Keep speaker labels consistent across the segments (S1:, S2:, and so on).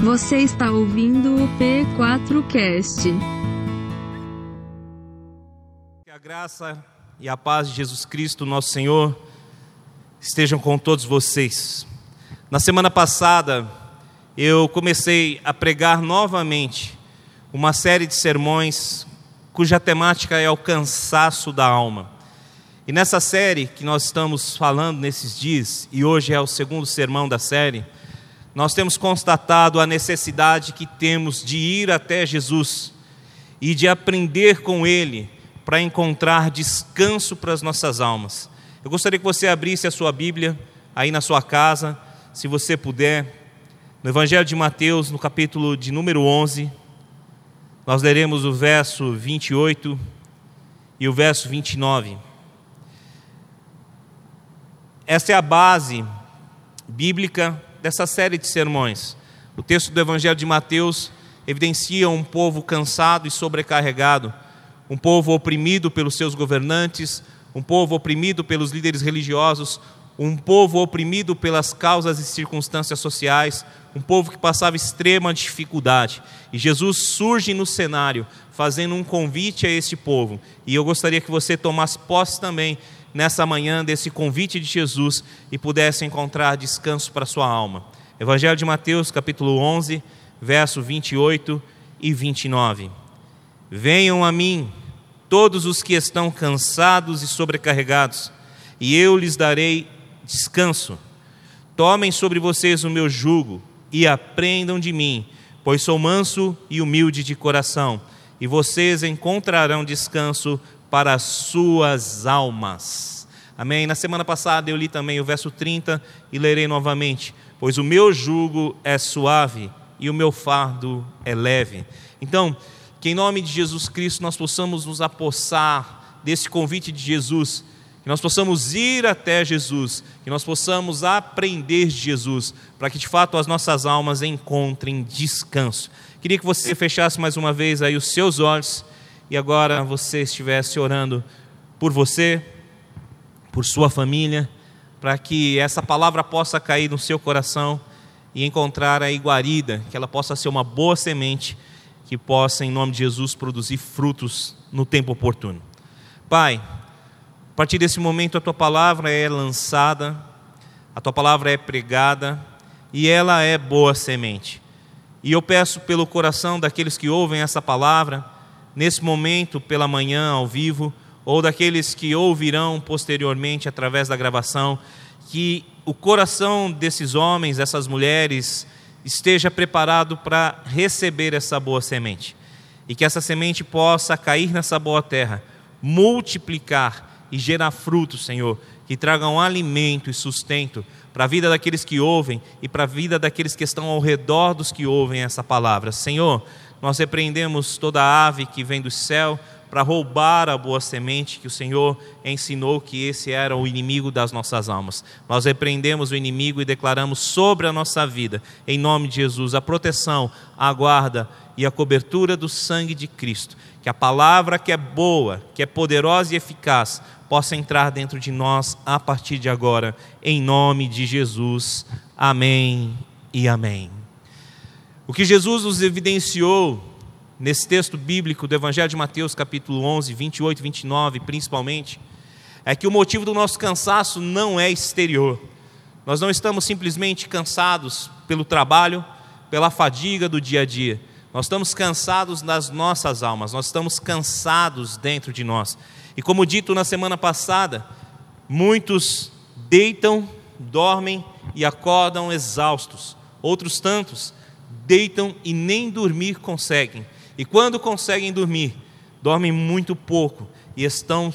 S1: Você está ouvindo o P4Cast.
S2: Que a graça e a paz de Jesus Cristo, nosso Senhor, estejam com todos vocês. Na semana passada, eu comecei a pregar novamente uma série de sermões cuja temática é o cansaço da alma. E nessa série que nós estamos falando nesses dias, e hoje é o segundo sermão da série, nós temos constatado a necessidade que temos de ir até Jesus e de aprender com Ele para encontrar descanso para as nossas almas. Eu gostaria que você abrisse a sua Bíblia aí na sua casa, se você puder, no Evangelho de Mateus, no capítulo de número 11, nós leremos o verso 28 e o verso 29. Essa é a base bíblica dessa série de sermões. O texto do Evangelho de Mateus evidencia um povo cansado e sobrecarregado, um povo oprimido pelos seus governantes, um povo oprimido pelos líderes religiosos, um povo oprimido pelas causas e circunstâncias sociais, um povo que passava extrema dificuldade. E Jesus surge no cenário, fazendo um convite a este povo. E eu gostaria que você tomasse posse também nessa manhã desse convite de Jesus e pudesse encontrar descanso para sua alma. Evangelho de Mateus, capítulo 11, verso 28 e 29. Venham a mim todos os que estão cansados e sobrecarregados, e eu lhes darei descanso. Tomem sobre vocês o meu jugo e aprendam de mim, pois sou manso e humilde de coração, e vocês encontrarão descanso para as suas almas. Amém? Na semana passada eu li também o verso 30 e lerei novamente. Pois o meu jugo é suave e o meu fardo é leve. Então, que em nome de Jesus Cristo nós possamos nos apossar desse convite de Jesus que nós possamos ir até Jesus, que nós possamos aprender de Jesus, para que de fato as nossas almas encontrem descanso. Queria que você fechasse mais uma vez aí os seus olhos e agora você estivesse orando por você, por sua família, para que essa palavra possa cair no seu coração e encontrar a guarida, que ela possa ser uma boa semente que possa, em nome de Jesus, produzir frutos no tempo oportuno. Pai, a partir desse momento, a tua palavra é lançada, a tua palavra é pregada e ela é boa semente. E eu peço pelo coração daqueles que ouvem essa palavra, nesse momento, pela manhã, ao vivo, ou daqueles que ouvirão posteriormente através da gravação, que o coração desses homens, dessas mulheres, esteja preparado para receber essa boa semente. E que essa semente possa cair nessa boa terra, multiplicar e gerar frutos, Senhor, que tragam alimento e sustento para a vida daqueles que ouvem e para a vida daqueles que estão ao redor dos que ouvem essa palavra. Senhor, nós repreendemos toda ave que vem do céu para roubar a boa semente que o Senhor ensinou que esse era o inimigo das nossas almas. Nós repreendemos o inimigo e declaramos sobre a nossa vida, em nome de Jesus, a proteção, a guarda e a cobertura do sangue de Cristo. Que a palavra que é boa, que é poderosa e eficaz, possa entrar dentro de nós a partir de agora, em nome de Jesus. Amém e amém. O que Jesus nos evidenciou nesse texto bíblico do Evangelho de Mateus, capítulo 11, 28 e 29, principalmente, é que o motivo do nosso cansaço não é exterior. Nós não estamos simplesmente cansados pelo trabalho, pela fadiga do dia a dia. Nós estamos cansados nas nossas almas, nós estamos cansados dentro de nós. E como dito na semana passada, muitos deitam, dormem e acordam exaustos. Outros tantos deitam e nem dormir conseguem. E quando conseguem dormir, dormem muito pouco e estão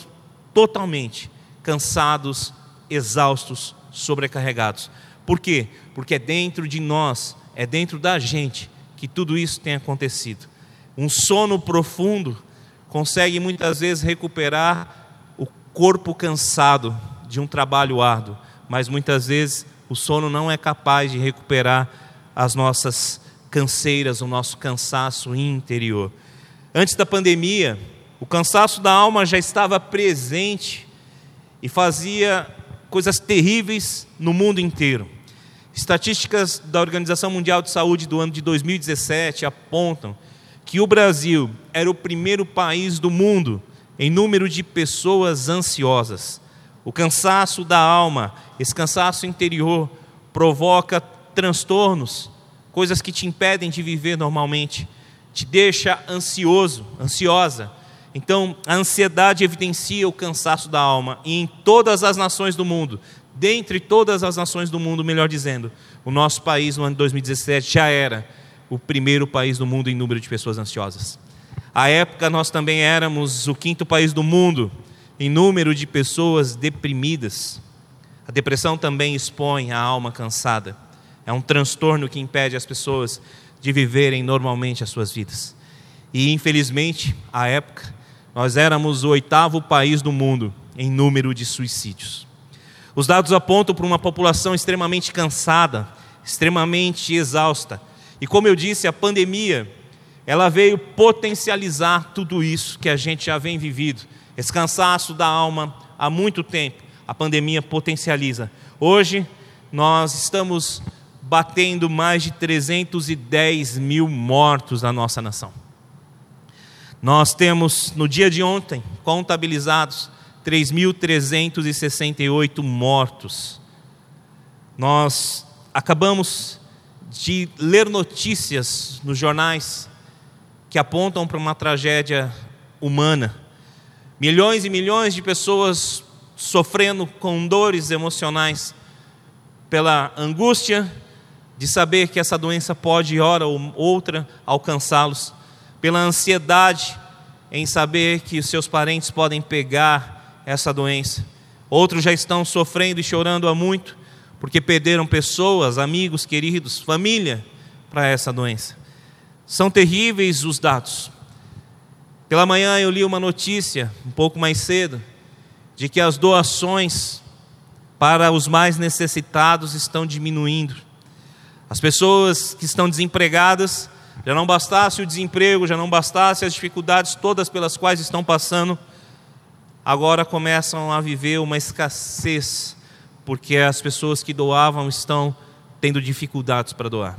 S2: totalmente cansados, exaustos, sobrecarregados. Por quê? Porque é dentro de nós, é dentro da gente que tudo isso tem acontecido. Um sono profundo consegue muitas vezes recuperar o corpo cansado de um trabalho árduo, mas muitas vezes o sono não é capaz de recuperar as nossas canseiras, o nosso cansaço interior. Antes da pandemia, o cansaço da alma já estava presente e fazia coisas terríveis no mundo inteiro. Estatísticas da Organização Mundial de Saúde do ano de 2017 apontam que o Brasil era o primeiro país do mundo em número de pessoas ansiosas. O cansaço da alma, esse cansaço interior, provoca transtornos, coisas que te impedem de viver normalmente, te deixa ansioso, ansiosa. Então, a ansiedade evidencia o cansaço da alma, e em todas as nações do mundo, dentre todas as nações do mundo, melhor dizendo, o nosso país no ano de 2017 já era o primeiro país do mundo em número de pessoas ansiosas. À época, nós também éramos o quinto país do mundo em número de pessoas deprimidas. A depressão também expõe a alma cansada. É um transtorno que impede as pessoas de viverem normalmente as suas vidas. E, infelizmente, à época, nós éramos o oitavo país do mundo em número de suicídios. Os dados apontam para uma população extremamente cansada, extremamente exausta. E como eu disse, a pandemia ela veio potencializar tudo isso que a gente já vem vivido, esse cansaço da alma há muito tempo. A pandemia potencializa. Hoje nós estamos batendo mais de 310 mil mortos na nossa nação. Nós temos, no dia de ontem, contabilizados 3.368 mortos. Nós acabamos de ler notícias nos jornais que apontam para uma tragédia humana. Milhões e milhões de pessoas sofrendo com dores emocionais pela angústia de saber que essa doença pode, hora ou outra, alcançá-los, pela ansiedade em saber que os seus parentes podem pegar essa doença. Outros já estão sofrendo e chorando há muito, porque perderam pessoas, amigos, queridos, família para essa doença. São terríveis os dados. Pela manhã eu li uma notícia, um pouco mais cedo, de que as doações para os mais necessitados estão diminuindo. As pessoas que estão desempregadas, já não bastasse o desemprego, já não bastasse as dificuldades todas pelas quais estão passando, agora começam a viver uma escassez, porque as pessoas que doavam estão tendo dificuldades para doar.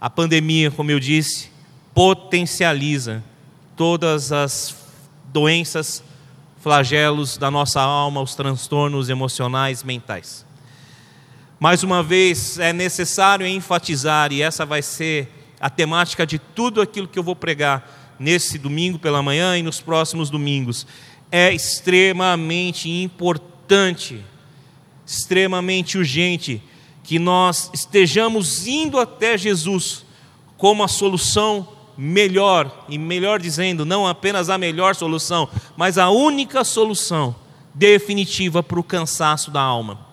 S2: A pandemia, como eu disse, potencializa todas as doenças, flagelos da nossa alma, os transtornos emocionais, mentais. Mais uma vez, é necessário enfatizar, e essa vai ser a temática de tudo aquilo que eu vou pregar nesse domingo pela manhã e nos próximos domingos. É extremamente importante, extremamente urgente que nós estejamos indo até Jesus como a solução melhor, e melhor dizendo, não apenas a melhor solução, mas a única solução definitiva para o cansaço da alma.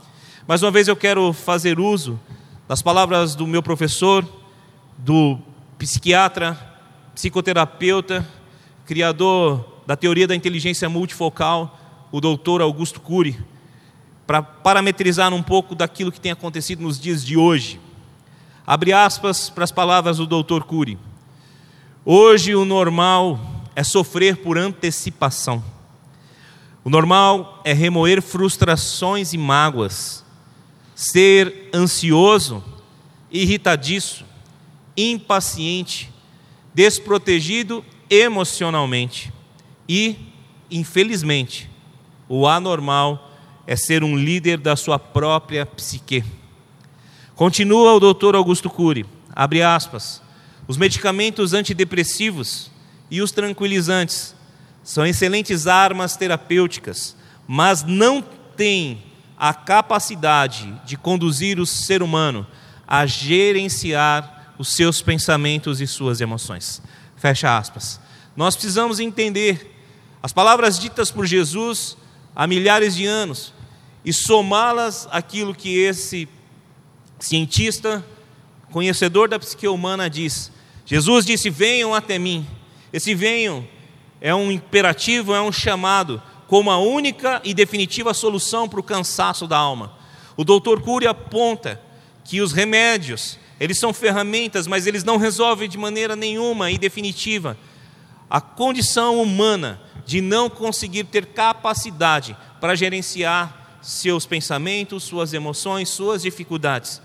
S2: Mais uma vez eu quero fazer uso das palavras do meu professor, do psiquiatra, psicoterapeuta, criador da teoria da inteligência multifocal, o doutor Augusto Cury para parametrizar um pouco daquilo que tem acontecido nos dias de hoje. Abre aspas para as palavras do Dr. Cury. Hoje o normal é sofrer por antecipação. O normal é remoer frustrações e mágoas, ser ansioso, irritadiço, impaciente, desprotegido emocionalmente e, infelizmente, o anormal é ser um líder da sua própria psique. Continua o doutor Augusto Cury, abre aspas, os medicamentos antidepressivos e os tranquilizantes são excelentes armas terapêuticas, mas não têm a capacidade de conduzir o ser humano a gerenciar os seus pensamentos e suas emoções. Fecha aspas. Nós precisamos entender as palavras ditas por Jesus há milhares de anos e somá-las àquilo que esse cientista, conhecedor da psique humana, diz. Jesus disse: Venham até mim. Esse venham é um imperativo, é um chamado, como a única e definitiva solução para o cansaço da alma. O doutor Cury aponta que os remédios, eles são ferramentas, mas eles não resolvem de maneira nenhuma e definitiva a condição humana de não conseguir ter capacidade para gerenciar seus pensamentos, suas emoções, suas dificuldades.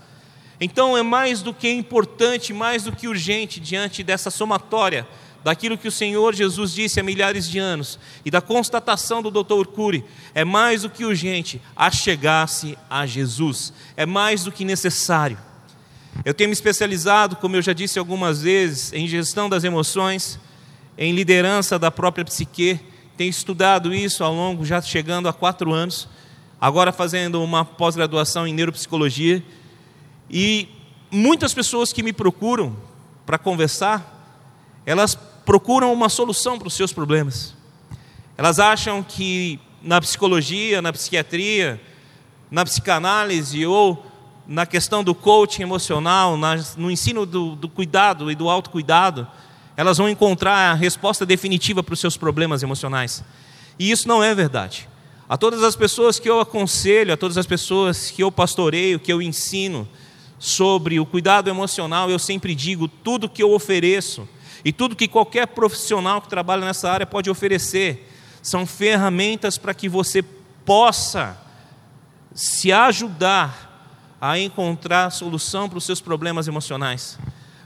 S2: Então é mais do que importante, mais do que urgente diante dessa somatória daquilo que o Senhor Jesus disse há milhares de anos e da constatação do Dr. Cury, é mais do que urgente achegar-se a Jesus, é mais do que necessário. Eu tenho me especializado, como eu já disse algumas vezes, em gestão das emoções, em liderança da própria psique, tenho estudado isso ao longo, já chegando a quatro anos, agora fazendo uma pós-graduação em neuropsicologia, e muitas pessoas que me procuram para conversar, elas procuram uma solução para os seus problemas. Elas acham que na psicologia, na psiquiatria, na psicanálise ou na questão do coaching emocional, no ensino do, do cuidado e do autocuidado, elas vão encontrar a resposta definitiva para os seus problemas emocionais. E isso não é verdade. A todas as pessoas que eu aconselho, a todas as pessoas que eu pastoreio, que eu ensino sobre o cuidado emocional, eu sempre digo: tudo que eu ofereço e tudo que qualquer profissional que trabalha nessa área pode oferecer são ferramentas para que você possa se ajudar a encontrar solução para os seus problemas emocionais.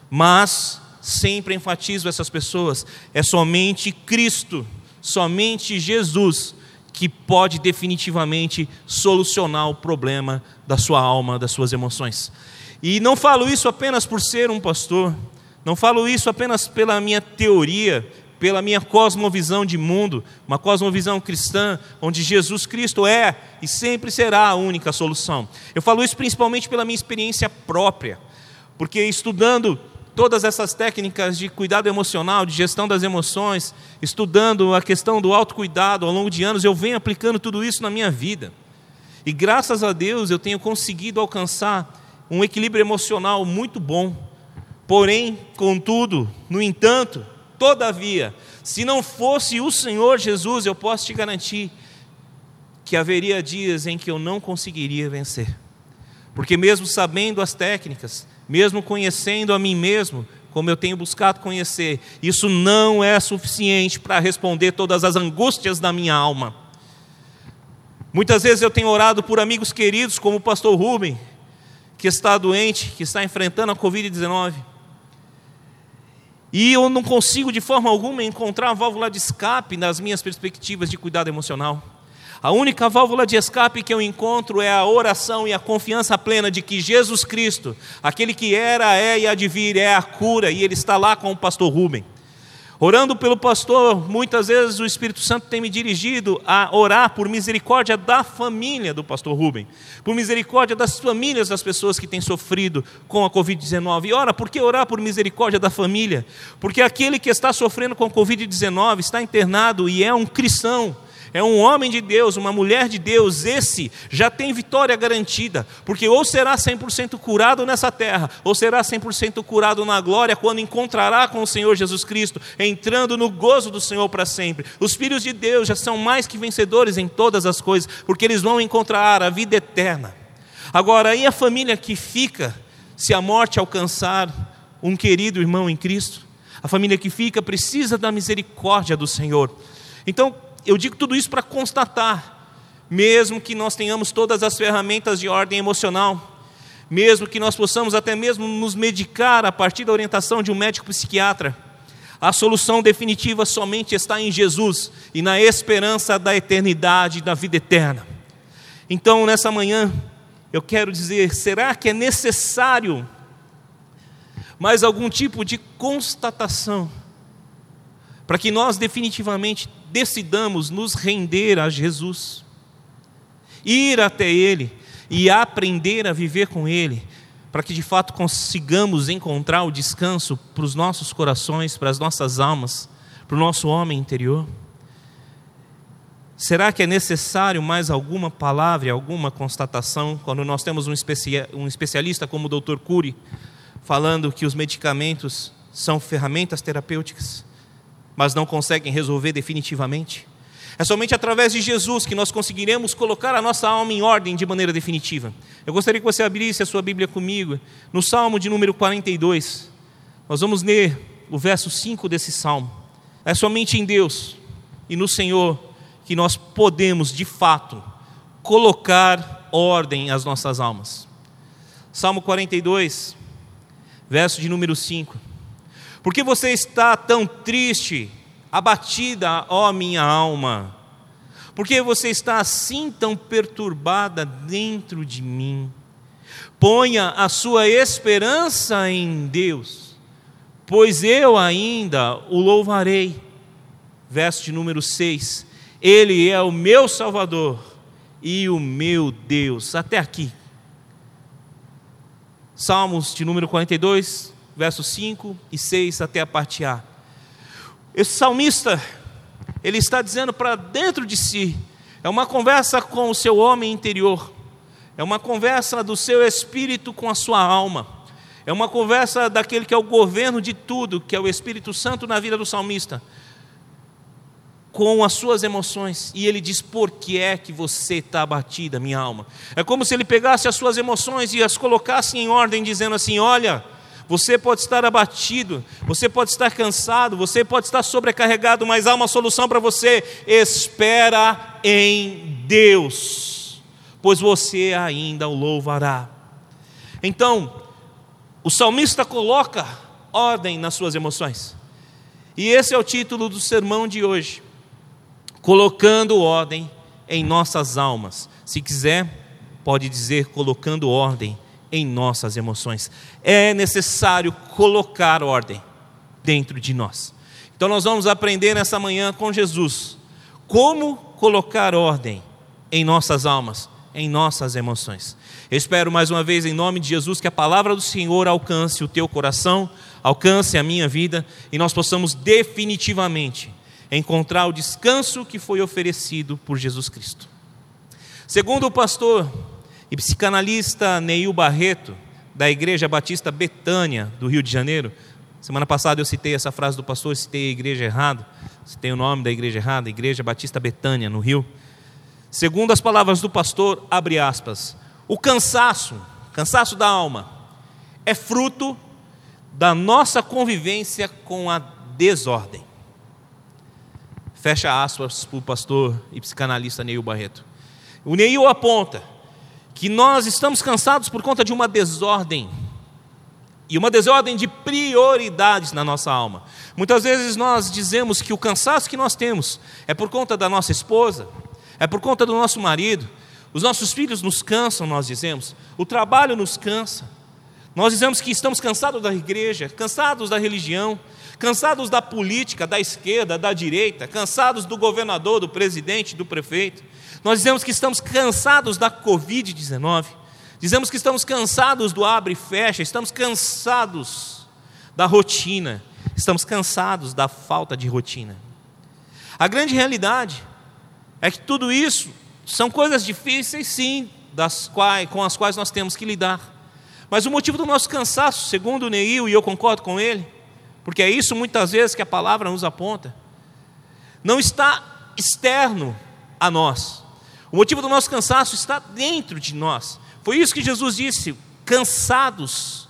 S2: Mas sempre enfatizo essas pessoas, é somente Cristo, somente Jesus que pode definitivamente solucionar o problema da sua alma, das suas emoções. E não falo isso apenas por ser um pastor, não falo isso apenas pela minha teoria, pela minha cosmovisão de mundo, uma cosmovisão cristã, onde Jesus Cristo é e sempre será a única solução. Eu falo isso principalmente pela minha experiência própria, porque estudando todas essas técnicas de cuidado emocional, de gestão das emoções, estudando a questão do autocuidado ao longo de anos, eu venho aplicando tudo isso na minha vida. E graças a Deus eu tenho conseguido alcançar um equilíbrio emocional muito bom Porém, contudo, no entanto, todavia, se não fosse o Senhor Jesus, eu posso te garantir que haveria dias em que eu não conseguiria vencer. Porque, mesmo sabendo as técnicas, mesmo conhecendo a mim mesmo, como eu tenho buscado conhecer, isso não é suficiente para responder todas as angústias da minha alma. Muitas vezes eu tenho orado por amigos queridos, como o pastor Rubem, que está doente, que está enfrentando a Covid-19. E eu não consigo de forma alguma encontrar a válvula de escape nas minhas perspectivas de cuidado emocional. A única válvula de escape que eu encontro é a oração e a confiança plena de que Jesus Cristo, aquele que era, é e há de vir, é a cura, e Ele está lá com o pastor Rubem. Orando pelo pastor, muitas vezes o Espírito Santo tem me dirigido a orar por misericórdia da família do pastor Rubem, por misericórdia das famílias das pessoas que têm sofrido com a Covid-19. E ora, por que orar por misericórdia da família? Porque aquele que está sofrendo com a Covid-19 está internado e é um cristão é um homem de Deus, uma mulher de Deus, esse já tem vitória garantida, porque ou será 100% curado nessa terra, ou será 100% curado na glória quando encontrará com o Senhor Jesus Cristo, entrando no gozo do Senhor para sempre. Os filhos de Deus já são mais que vencedores em todas as coisas, porque eles vão encontrar a vida eterna. Agora, e a família que fica se a morte alcançar um querido irmão em Cristo? A família que fica precisa da misericórdia do Senhor. Então, eu digo tudo isso para constatar, mesmo que nós tenhamos todas as ferramentas de ordem emocional, mesmo que nós possamos até mesmo nos medicar a partir da orientação de um médico psiquiatra, a solução definitiva somente está em Jesus e na esperança da eternidade da vida eterna. Então, nessa manhã, eu quero dizer: será que é necessário mais algum tipo de constatação para que nós definitivamente decidamos nos render a Jesus, ir até Ele e aprender a viver com Ele, para que de fato consigamos encontrar o descanso para os nossos corações, para as nossas almas, para o nosso homem interior? Será que é necessário mais alguma palavra, alguma constatação, quando nós temos um, especialista como o Dr. Cury, falando que os medicamentos são ferramentas terapêuticas? Mas não conseguem resolver definitivamente. É somente através de Jesus que nós conseguiremos colocar a nossa alma em ordem de maneira definitiva. Eu gostaria que você abrisse a sua Bíblia comigo, no Salmo de número 42. Nós vamos ler o verso 5 desse salmo. É somente em Deus e no Senhor que nós podemos, de fato, colocar ordem às nossas almas. Salmo 42, verso de número 5. Por que você está tão triste, abatida, ó minha alma? Por que você está assim tão perturbada dentro de mim? Ponha a sua esperança em Deus, pois eu ainda o louvarei. Verso de número 6. Ele é o meu Salvador e o meu Deus. Até aqui. Salmos de número 42, versos 5 e 6 até a parte A. Esse salmista, ele está dizendo para dentro de si, é uma conversa com o seu homem interior, é uma conversa do seu espírito com a sua alma, é uma conversa daquele que é o governo de tudo, que é o Espírito Santo na vida do salmista com as suas emoções. E ele diz: Por que é que você está abatida, minha alma? É como se ele pegasse as suas emoções e as colocasse em ordem, dizendo assim: Olha, você pode estar abatido, você pode estar cansado, você pode estar sobrecarregado, mas há uma solução para você. Espera em Deus, pois você ainda o louvará. Então, o salmista coloca ordem nas suas emoções. E esse é o título do sermão de hoje colocando ordem em nossas almas. Se quiser, pode dizer colocando ordem em nossas emoções. É necessário colocar ordem dentro de nós. Então nós vamos aprender nessa manhã com Jesus como colocar ordem em nossas almas, em nossas emoções. Eu espero mais uma vez em nome de Jesus que a palavra do Senhor alcance o teu coração, alcance a minha vida e nós possamos definitivamente encontrar o descanso que foi oferecido por Jesus Cristo. Segundo o pastor e psicanalista Neil Barreto, da Igreja Batista Betânia, do Rio de Janeiro, semana passada eu citei essa frase do pastor, citei a igreja errado, citei o nome da igreja errada, Igreja Batista Betânia, no Rio. Segundo as palavras do pastor, abre aspas, o cansaço, cansaço da alma, é fruto da nossa convivência com a desordem. Fecha aspas para o pastor e psicanalista Neil Barreto. O Neil aponta que nós estamos cansados por conta de uma desordem. E uma desordem de prioridades na nossa alma. Muitas vezes nós dizemos que o cansaço que nós temos é por conta da nossa esposa, é por conta do nosso marido, os nossos filhos nos cansam, nós dizemos, o trabalho nos cansa. Nós dizemos que estamos cansados da igreja, cansados da religião, cansados da política, da esquerda, da direita, cansados do governador, do presidente, do prefeito. Nós dizemos que estamos cansados da Covid-19, dizemos que estamos cansados do abre e fecha, estamos cansados da rotina, estamos cansados da falta de rotina. A grande realidade é que tudo isso são coisas difíceis, sim, das quais, com as quais nós temos que lidar. Mas o motivo do nosso cansaço, segundo Neil, e eu concordo com ele, porque é isso muitas vezes que a palavra nos aponta, não está externo a nós. O motivo do nosso cansaço está dentro de nós. Foi isso que Jesus disse: cansados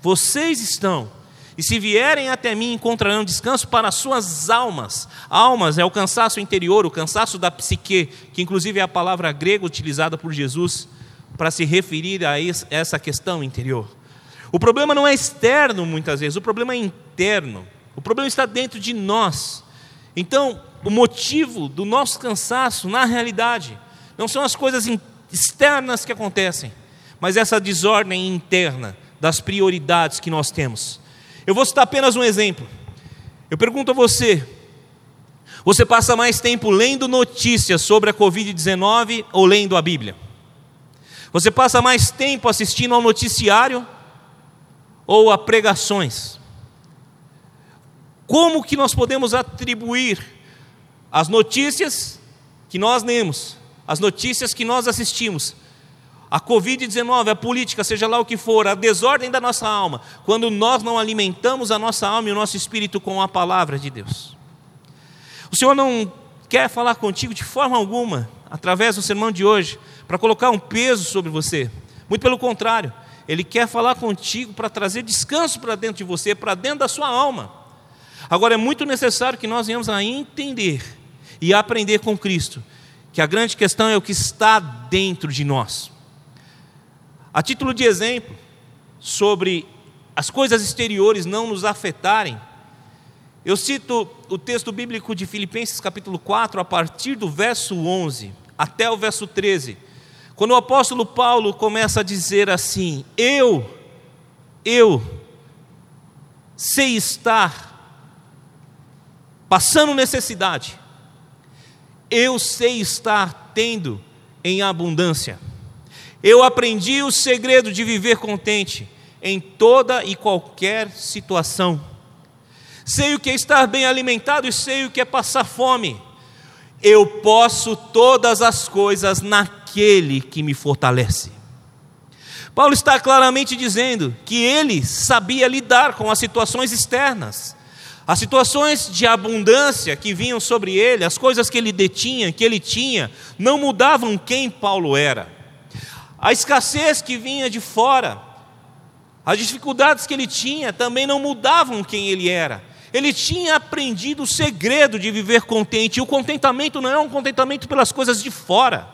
S2: vocês estão, e se vierem até mim encontrarão descanso para as suas almas. Almas é o cansaço interior, o cansaço da psique, que inclusive é a palavra grega utilizada por Jesus para se referir a essa questão interior. O problema não é externo muitas vezes, o problema é interno. O problema está dentro de nós. Então, o motivo do nosso cansaço, na realidade, não são as coisas externas que acontecem, mas essa desordem interna das prioridades que nós temos. Eu vou citar apenas um exemplo. Eu pergunto a você: você passa mais tempo lendo notícias sobre a Covid-19 ou lendo a Bíblia? Você passa mais tempo assistindo ao noticiário ou a pregações. Como que nós podemos atribuir as notícias que nós lemos, as notícias que nós assistimos, a Covid-19, a política, seja lá o que for, a desordem da nossa alma, quando nós não alimentamos a nossa alma e o nosso espírito com a palavra de Deus? O Senhor não quer falar contigo de forma alguma, através do sermão de hoje, para colocar um peso sobre você. Muito pelo contrário, ele quer falar contigo para trazer descanso para dentro de você, para dentro da sua alma. Agora é muito necessário que nós venhamos a entender e aprender com Cristo que a grande questão é o que está dentro de nós. A título de exemplo, sobre as coisas exteriores não nos afetarem, eu cito o texto bíblico de Filipenses capítulo 4, a partir do verso 11 até o verso 13, quando o apóstolo Paulo começa a dizer assim: Eu, eu sei estar passando necessidade, eu sei estar tendo em abundância. Eu aprendi o segredo de viver contente em toda e qualquer situação. Sei o que é estar bem alimentado e sei o que é passar fome. Eu posso todas as coisas naquele que me fortalece. Paulo está claramente dizendo que ele sabia lidar com as situações externas, as situações de abundância que vinham sobre ele, as coisas que ele detinha, que ele tinha, não mudavam quem Paulo era. A escassez que vinha de fora, as dificuldades que ele tinha também não mudavam quem ele era. Ele tinha aprendido o segredo de viver contente. E o contentamento não é um contentamento pelas coisas de fora,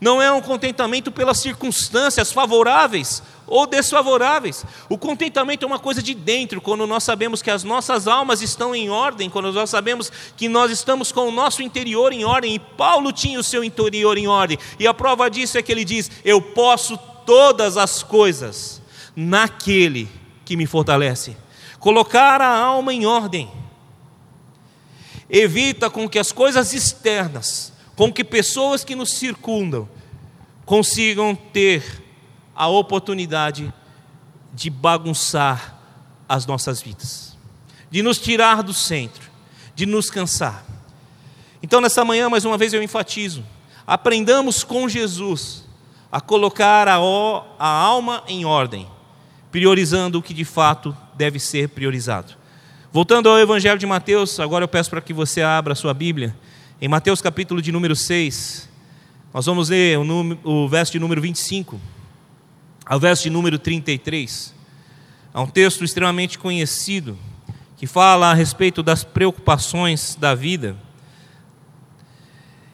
S2: não é um contentamento pelas circunstâncias favoráveis ou desfavoráveis. O contentamento é uma coisa de dentro, quando nós sabemos que as nossas almas estão em ordem, quando nós sabemos que nós estamos com o nosso interior em ordem, e Paulo tinha o seu interior em ordem, e a prova disso é que ele diz: Eu posso todas as coisas naquele que me fortalece. Colocar a alma em ordem evita com que as coisas externas, com que pessoas que nos circundam, consigam ter a oportunidade de bagunçar as nossas vidas, de nos tirar do centro, de nos cansar. Então, nessa manhã, mais uma vez eu enfatizo: aprendamos com Jesus a colocar a, a alma em ordem, priorizando o que de fato deve ser priorizado. Voltando ao Evangelho de Mateus, agora eu peço para que você abra a sua Bíblia, em Mateus capítulo de número 6, nós vamos ler o, número, o verso de número 25 ao verso de número 33. É um texto extremamente conhecido que fala a respeito das preocupações da vida.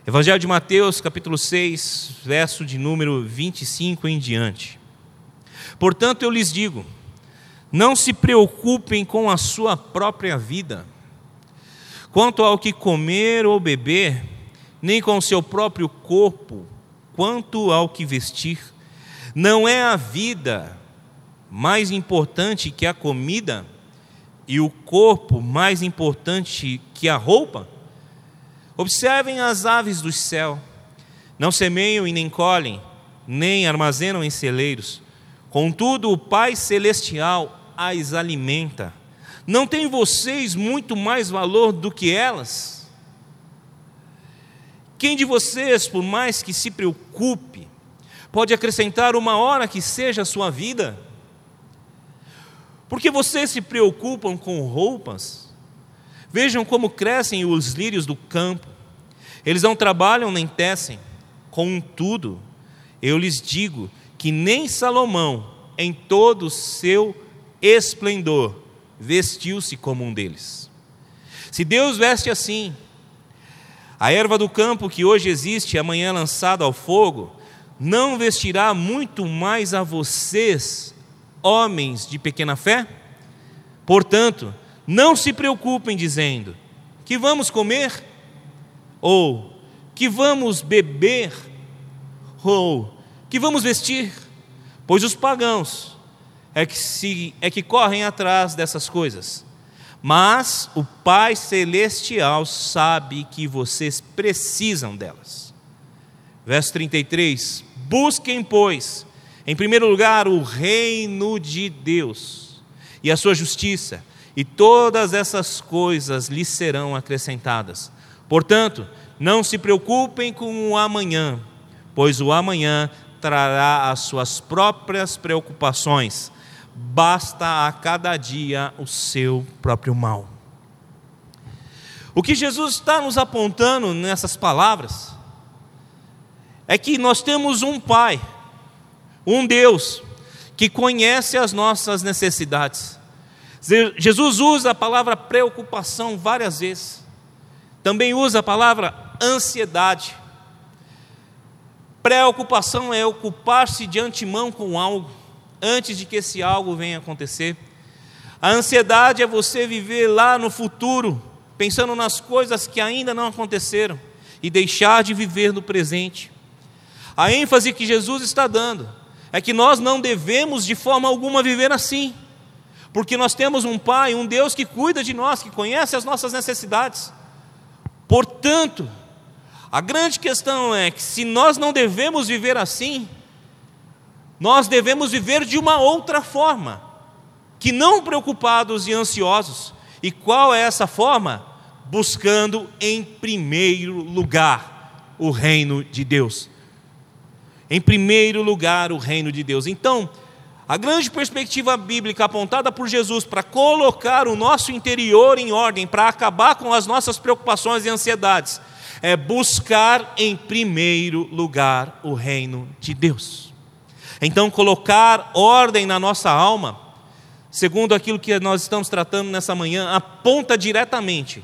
S2: Evangelho de Mateus, capítulo 6, verso de número 25 em diante. Portanto, eu lhes digo: não se preocupem com a sua própria vida, quanto ao que comer ou beber, nem com o seu próprio corpo, quanto ao que vestir. Não é a vida mais importante que a comida e o corpo mais importante que a roupa? Observem as aves do céu. Não semeiam e nem colhem, nem armazenam em celeiros. Contudo, o Pai Celestial as alimenta. Não tem vocês muito mais valor do que elas? Quem de vocês, por mais que se preocupe, pode acrescentar uma hora que seja a sua vida? Porque vocês se preocupam com roupas? Vejam como crescem os lírios do campo. Eles não trabalham nem tecem. Contudo, eu lhes digo que nem Salomão, em todo o seu esplendor, vestiu-se como um deles. Se Deus veste assim, a erva do campo que hoje existe, amanhã lançada ao fogo, não vestirá muito mais a vocês, homens de pequena fé? Portanto, não se preocupem dizendo: que vamos comer? Ou que vamos beber? Ou que vamos vestir? Pois os pagãos é que, se, é que correm atrás dessas coisas. Mas o Pai Celestial sabe que vocês precisam delas. Verso 33: Busquem, pois, em primeiro lugar, o reino de Deus e a sua justiça, e todas essas coisas lhes serão acrescentadas. Portanto, não se preocupem com o amanhã, pois o amanhã trará as suas próprias preocupações. Basta a cada dia o seu próprio mal. O que Jesus está nos apontando nessas palavras é que nós temos um Pai, um Deus, que conhece as nossas necessidades. Jesus usa a palavra preocupação várias vezes, também usa a palavra ansiedade. Preocupação é ocupar-se de antemão com algo, antes de que esse algo venha acontecer. A ansiedade é você viver lá no futuro, pensando nas coisas que ainda não aconteceram e deixar de viver no presente. A ênfase que Jesus está dando é que nós não devemos de forma alguma viver assim, porque nós temos um Pai, um Deus que cuida de nós, que conhece as nossas necessidades. Portanto, a grande questão é que se nós não devemos viver assim, nós devemos viver de uma outra forma, que não preocupados e ansiosos. E qual é essa forma? Buscando em primeiro lugar o reino de Deus. Em primeiro lugar, o reino de Deus. Então, a grande perspectiva bíblica apontada por Jesus para colocar o nosso interior em ordem, para acabar com as nossas preocupações e ansiedades, é buscar em primeiro lugar o reino de Deus. Então, colocar ordem na nossa alma, segundo aquilo que nós estamos tratando nessa manhã, aponta diretamente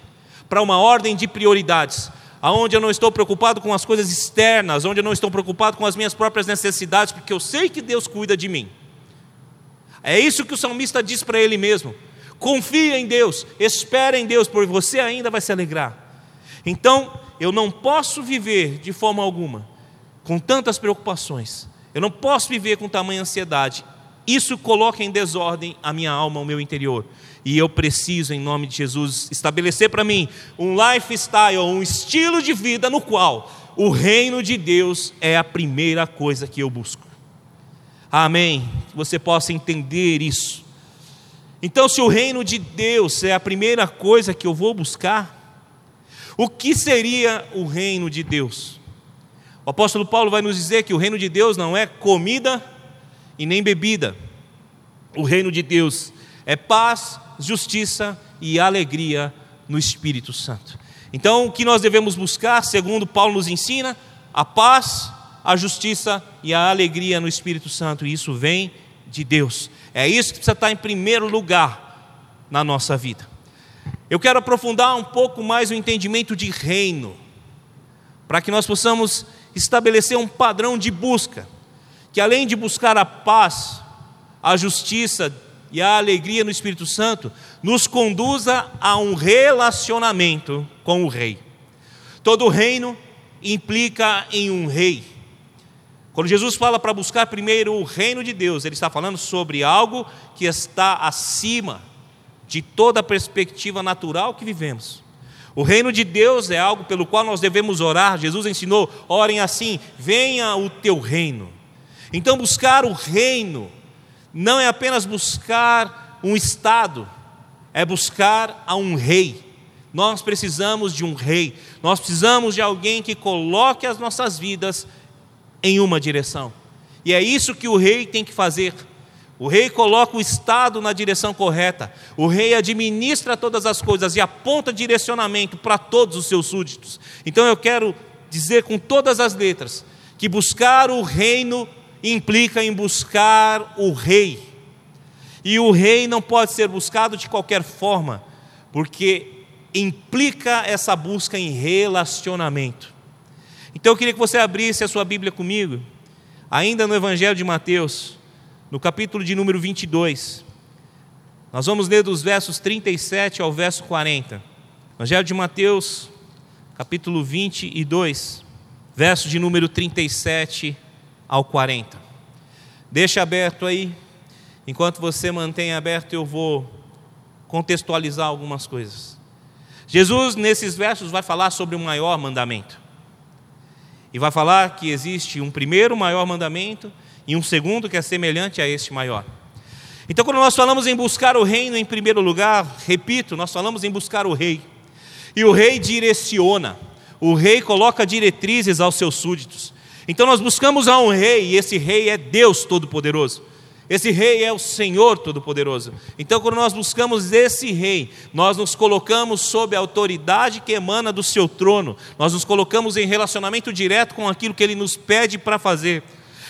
S2: para uma ordem de prioridades aonde eu não estou preocupado com as coisas externas, onde eu não estou preocupado com as minhas próprias necessidades, porque eu sei que Deus cuida de mim. É isso que o salmista diz para ele mesmo. Confia em Deus, espera em Deus, porque você ainda vai se alegrar. Então, eu não posso viver de forma alguma com tantas preocupações. Eu não posso viver com tamanha ansiedade. Isso coloca em desordem a minha alma, o meu interior. E eu preciso, em nome de Jesus, estabelecer para mim um lifestyle, um estilo de vida no qual o reino de Deus é a primeira coisa que eu busco. Amém. Que você possa entender isso. Então, se o reino de Deus é a primeira coisa que eu vou buscar, o que seria o reino de Deus? O apóstolo Paulo vai nos dizer que o reino de Deus não é comida e nem bebida. O reino de Deus é paz, justiça e alegria no Espírito Santo. Então, o que nós devemos buscar, segundo Paulo nos ensina, a paz, a justiça e a alegria no Espírito Santo, e isso vem de Deus. É isso que precisa estar em primeiro lugar na nossa vida. Eu quero aprofundar um pouco mais o entendimento de reino, para que nós possamos estabelecer um padrão de busca, que além de buscar a paz, a justiça e a alegria no Espírito Santo nos conduza a um relacionamento com o Rei. Todo reino implica em um rei. Quando Jesus fala para buscar primeiro o reino de Deus, ele está falando sobre algo que está acima de toda a perspectiva natural que vivemos. O reino de Deus é algo pelo qual nós devemos orar. Jesus ensinou: orem assim, venha o teu reino. Então, buscar o reino não é apenas buscar um Estado, é buscar a um rei. Nós precisamos de um rei, nós precisamos de alguém que coloque as nossas vidas em uma direção. E é isso que o rei tem que fazer. O rei coloca o Estado na direção correta, o rei administra todas as coisas e aponta direcionamento para todos os seus súditos. Então eu quero dizer com todas as letras que buscar o reino implica em buscar o rei. E o rei não pode ser buscado de qualquer forma, porque implica essa busca em relacionamento. Então eu queria que você abrisse a sua Bíblia comigo, ainda no Evangelho de Mateus, no capítulo de número 22. Nós vamos ler dos versos 37 ao verso 40. Evangelho de Mateus, capítulo 22, verso de número 37 ao 40. Deixa aberto aí. Enquanto você mantém aberto, eu vou contextualizar algumas coisas. Jesus, nesses versos, vai falar sobre o maior mandamento. E vai falar que existe um primeiro maior mandamento e um segundo que é semelhante a este maior. Então, quando nós falamos em buscar o reino em primeiro lugar, repito, nós falamos em buscar o rei. E o rei direciona, o rei coloca diretrizes aos seus súditos. Então nós buscamos a um rei, e esse rei é Deus Todo-Poderoso. Esse rei é o Senhor Todo-Poderoso. Então, quando nós buscamos esse rei, nós nos colocamos sob a autoridade que emana do seu trono, nós nos colocamos em relacionamento direto com aquilo que ele nos pede para fazer.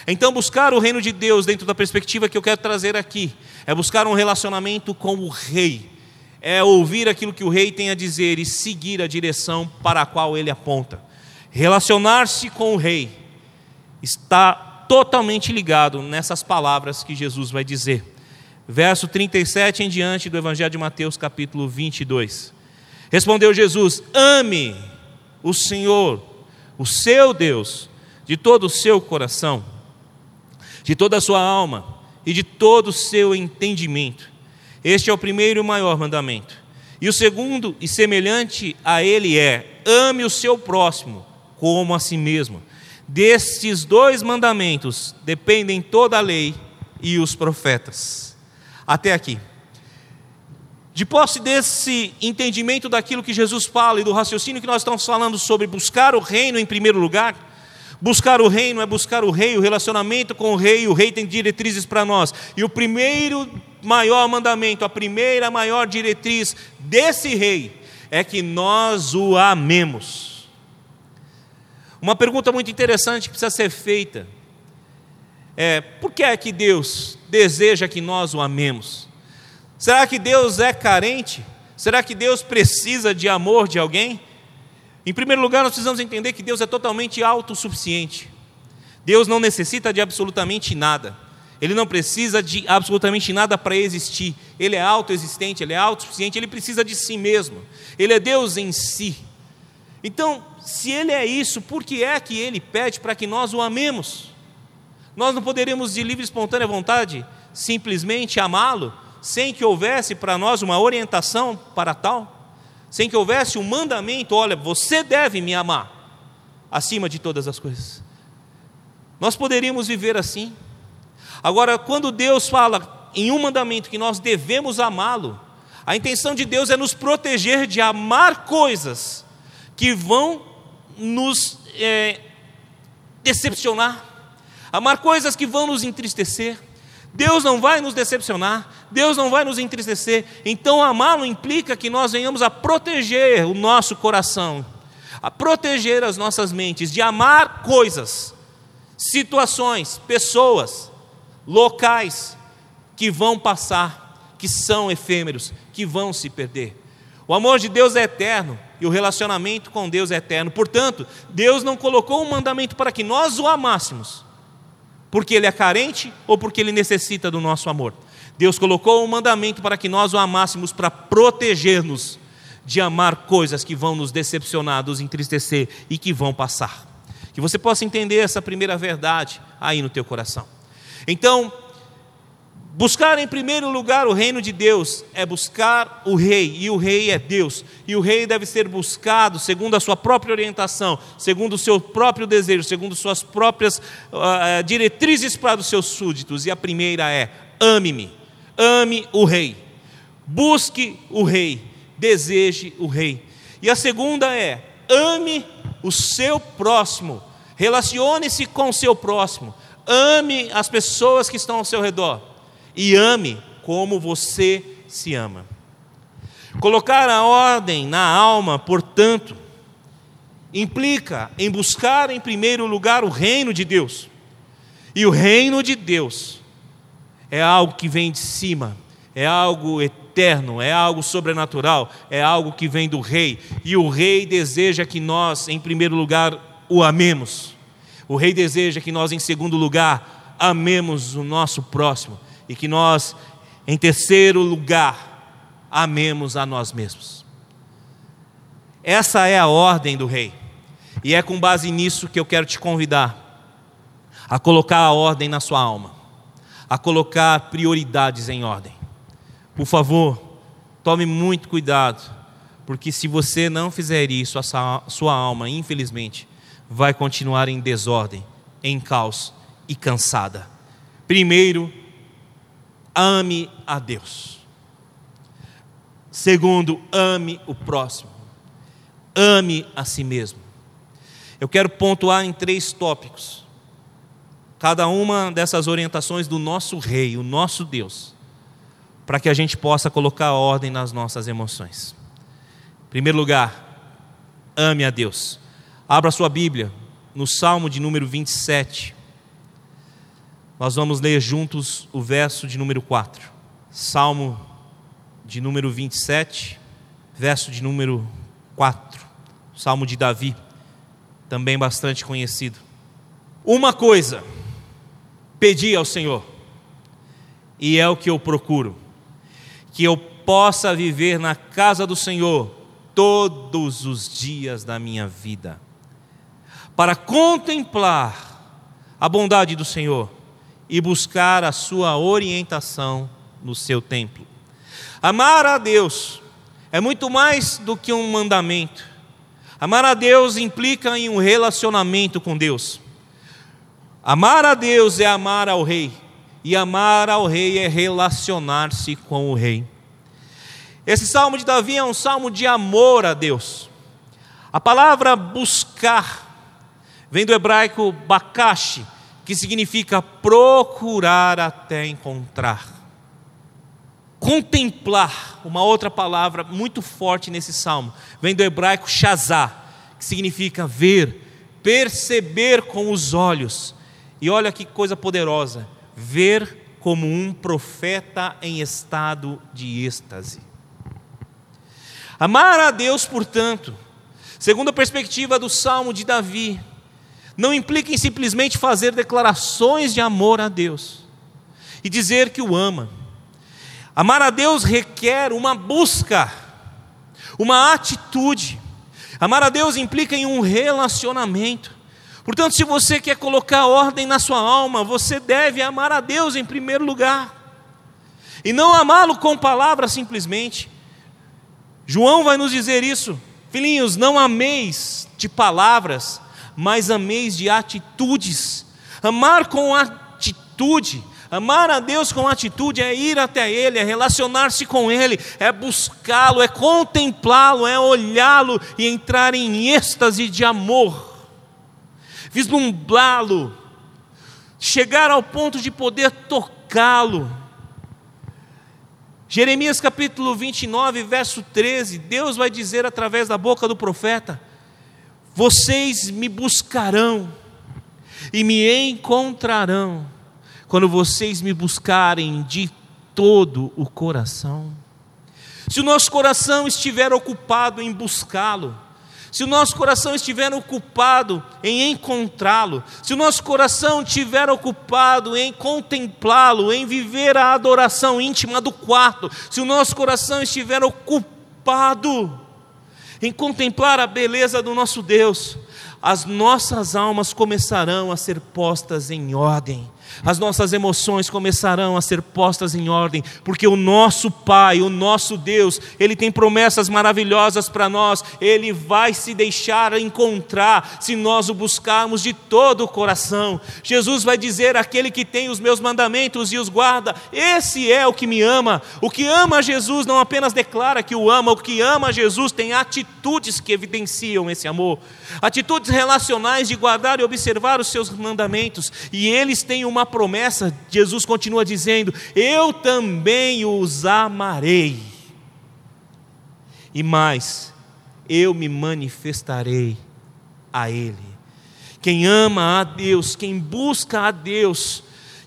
S2: Então, buscar o reino de Deus, dentro da perspectiva que eu quero trazer aqui, é buscar um relacionamento com o rei, é ouvir aquilo que o rei tem a dizer e seguir a direção para a qual ele aponta. Relacionar-se com o rei está totalmente ligado nessas palavras que Jesus vai dizer. Verso 37 em diante do Evangelho de Mateus, capítulo 22. Respondeu Jesus: Ame o Senhor, o seu Deus, de todo o seu coração, de toda a sua alma e de todo o seu entendimento. Este é o primeiro e maior mandamento. E o segundo, e semelhante a ele, é: ame o seu próximo como a si mesmo. Destes dois mandamentos dependem toda a lei e os profetas. Até aqui. De posse desse entendimento daquilo que Jesus fala e do raciocínio que nós estamos falando sobre buscar o reino em primeiro lugar, buscar o reino é buscar o rei, o relacionamento com o rei, o rei tem diretrizes para nós. E o primeiro maior mandamento, a primeira maior diretriz desse rei é que nós o amemos. Uma pergunta muito interessante que precisa ser feita é: por que é que Deus deseja que nós o amemos? Será que Deus é carente? Será que Deus precisa de amor de alguém? Em primeiro lugar, nós precisamos entender que Deus é totalmente autossuficiente. Deus não necessita de absolutamente nada. Ele não precisa de absolutamente nada para existir. Ele é autoexistente, ele é autossuficiente, ele precisa de si mesmo. Ele é Deus em si. Então, se ele é isso, por que é que ele pede para que nós o amemos? Nós não poderíamos, de livre e espontânea vontade, simplesmente amá-lo sem que houvesse para nós uma orientação para tal, sem que houvesse um mandamento: olha, você deve me amar acima de todas as coisas. Nós poderíamos viver assim. Agora, quando Deus fala em um mandamento que nós devemos amá-lo, a intenção de Deus é nos proteger de amar coisas que vão nos é, decepcionar, amar coisas que vão nos entristecer. Deus não vai nos decepcionar, Deus não vai nos entristecer. Então, amá-lo implica que nós venhamos a proteger o nosso coração, a proteger as nossas mentes, de amar coisas, situações, pessoas, locais que vão passar, que são efêmeros, que vão se perder. O amor de Deus é eterno e o relacionamento com Deus é eterno. Portanto, Deus não colocou um mandamento para que nós o amássemos porque ele é carente ou porque ele necessita do nosso amor. Deus colocou um mandamento para que nós o amássemos para proteger-nos de amar coisas que vão nos decepcionar, nos entristecer e que vão passar. Que você possa entender essa primeira verdade aí no teu coração. Então, Buscar em primeiro lugar o reino de Deus é buscar o rei, e o rei é Deus, e o rei deve ser buscado segundo a sua própria orientação, segundo o seu próprio desejo, segundo suas próprias uh, diretrizes para os seus súditos. E a primeira é: ame-me, ame o rei, busque o rei, deseje o rei. E a segunda é: ame o seu próximo, relacione-se com o seu próximo, ame as pessoas que estão ao seu redor e ame como você se ama. Colocar a ordem na alma, portanto, implica em buscar em primeiro lugar o reino de Deus. E o reino de Deus é algo que vem de cima, é algo eterno, é algo sobrenatural, é algo que vem do rei. E o rei deseja que nós, em primeiro lugar, o amemos. O rei deseja que nós, em segundo lugar, amemos o nosso próximo e que nós, em terceiro lugar, amemos a nós mesmos. Essa é a ordem do rei, e é com base nisso que eu quero te convidar a colocar a ordem na sua alma, a colocar prioridades em ordem. Por favor, tome muito cuidado, porque se você não fizer isso, a sua alma, infelizmente, vai continuar em desordem, em caos e cansada. Primeiro, ame a Deus. Segundo, ame o próximo. Ame a si mesmo. Eu quero pontuar em três tópicos. Cada uma dessas orientações do nosso Rei, o nosso Deus, para que a gente possa colocar ordem nas nossas emoções. Em primeiro lugar, ame a Deus. Abra sua Bíblia no Salmo de número 27. Nós vamos ler juntos o verso de número 4. Salmo de número 27, verso de número 4. Salmo de Davi, também bastante conhecido. Uma coisa pedi ao Senhor, e é o que eu procuro, que eu possa viver na casa do Senhor todos os dias da minha vida, para contemplar a bondade do Senhor e buscar a sua orientação no seu templo. Amar a Deus é muito mais do que um mandamento. Amar a Deus implica em um relacionamento com Deus. Amar a Deus é amar ao Rei, e amar ao Rei é relacionar-se com o Rei. Esse salmo de Davi é um salmo de amor a Deus. A palavra buscar vem do hebraico bakashi, que significa procurar até encontrar. Contemplar, uma outra palavra muito forte nesse salmo, vem do hebraico shazá, que significa ver, perceber com os olhos. E olha que coisa poderosa, ver como um profeta em estado de êxtase. Amar a Deus, portanto, segundo a perspectiva do Salmo de Davi, não implica em simplesmente fazer declarações de amor a Deus e dizer que o ama. Amar a Deus requer uma busca, uma atitude. Amar a Deus implica em um relacionamento. Portanto, se você quer colocar ordem na sua alma, você deve amar a Deus em primeiro lugar. E não amá-lo com palavras simplesmente. João vai nos dizer isso. Filhinhos, não ameis de palavras, mas ameis de atitudes. Amar com atitude, amar a Deus com atitude é ir até Ele, é relacionar-se com Ele, é buscá-lo, é contemplá-lo, é olhá-lo e entrar em êxtase de amor, vislumbrá-lo, chegar ao ponto de poder tocá-lo. Jeremias capítulo 29, verso 13, Deus vai dizer através da boca do profeta: vocês me buscarão e me encontrarão quando vocês me buscarem de todo o coração. Se o nosso coração estiver ocupado em buscá-lo, se o nosso coração estiver ocupado em encontrá-lo, se o nosso coração estiver ocupado em contemplá-lo, em viver a adoração íntima do quarto, se o nosso coração estiver ocupado em contemplar a beleza do nosso Deus, as nossas almas começarão a ser postas em ordem as nossas emoções começarão a ser postas em ordem, porque o nosso Pai, o nosso Deus, Ele tem promessas maravilhosas para nós, Ele vai se deixar encontrar se nós o buscarmos de todo o coração. Jesus vai dizer: aquele que tem os meus mandamentos e os guarda, esse é o que me ama. O que ama Jesus não apenas declara que o ama, o que ama Jesus tem atitudes que evidenciam esse amor, atitudes relacionais de guardar e observar os seus mandamentos, e eles têm uma promessa, Jesus continua dizendo: Eu também os amarei. E mais, eu me manifestarei a Ele. Quem ama a Deus, quem busca a Deus,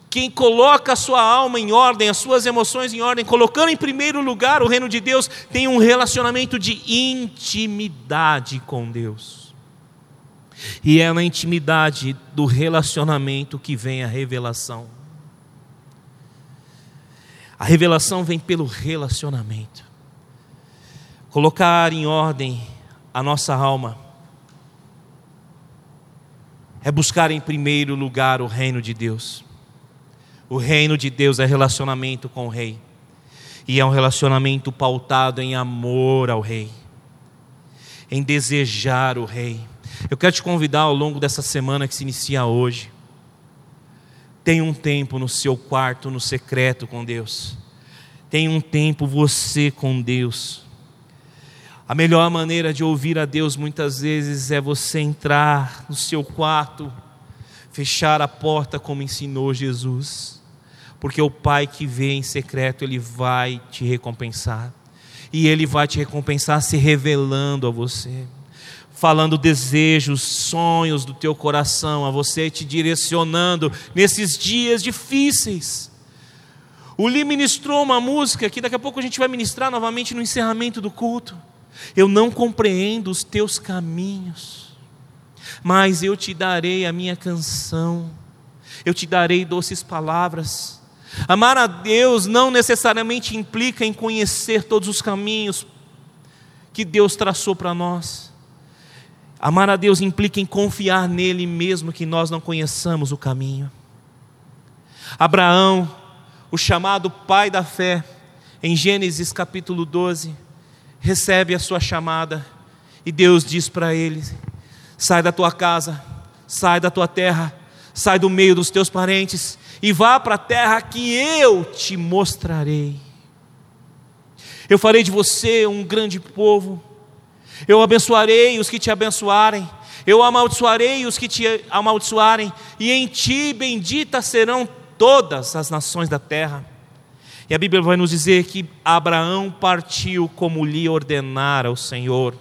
S2: quem coloca a sua alma em ordem, as suas emoções em ordem, colocando em primeiro lugar o reino de Deus, tem um relacionamento de intimidade com Deus. E é na intimidade do relacionamento que vem a revelação. A revelação vem pelo relacionamento. Colocar em ordem a nossa alma é buscar em primeiro lugar o reino de Deus. O reino de Deus é relacionamento com o Rei, e é um relacionamento pautado em amor ao Rei, em desejar o Rei eu quero te convidar ao longo dessa semana que se inicia hoje. Tenha um tempo no seu quarto, no secreto com Deus. Tenha um tempo você com Deus. A melhor maneira de ouvir a Deus muitas vezes é você entrar no seu quarto, fechar a porta como ensinou Jesus. Porque o Pai que vê em secreto, Ele vai te recompensar. E Ele vai te recompensar se revelando a você falando desejos, sonhos do teu coração a você, te direcionando nesses dias difíceis. O Li ministrou uma música que daqui a pouco a gente vai ministrar novamente no encerramento do culto. Eu não compreendo os teus caminhos, mas eu te darei a minha canção, eu te darei doces palavras. Amar a Deus não necessariamente implica em conhecer todos os caminhos que Deus traçou para nós. Amar a Deus implica em confiar nele mesmo que nós não conheçamos o caminho. Abraão, o chamado pai da fé, em Gênesis capítulo 12, recebe a sua chamada e Deus diz para ele: sai da tua casa, sai da tua terra, sai do meio dos teus parentes e vá para a terra que eu te mostrarei. Eu farei de você um grande povo, eu abençoarei os que te abençoarem, eu amaldiçoarei os que te amaldiçoarem, e em ti benditas serão todas as nações da terra. E a Bíblia vai nos dizer que Abraão partiu como lhe ordenara o Senhor.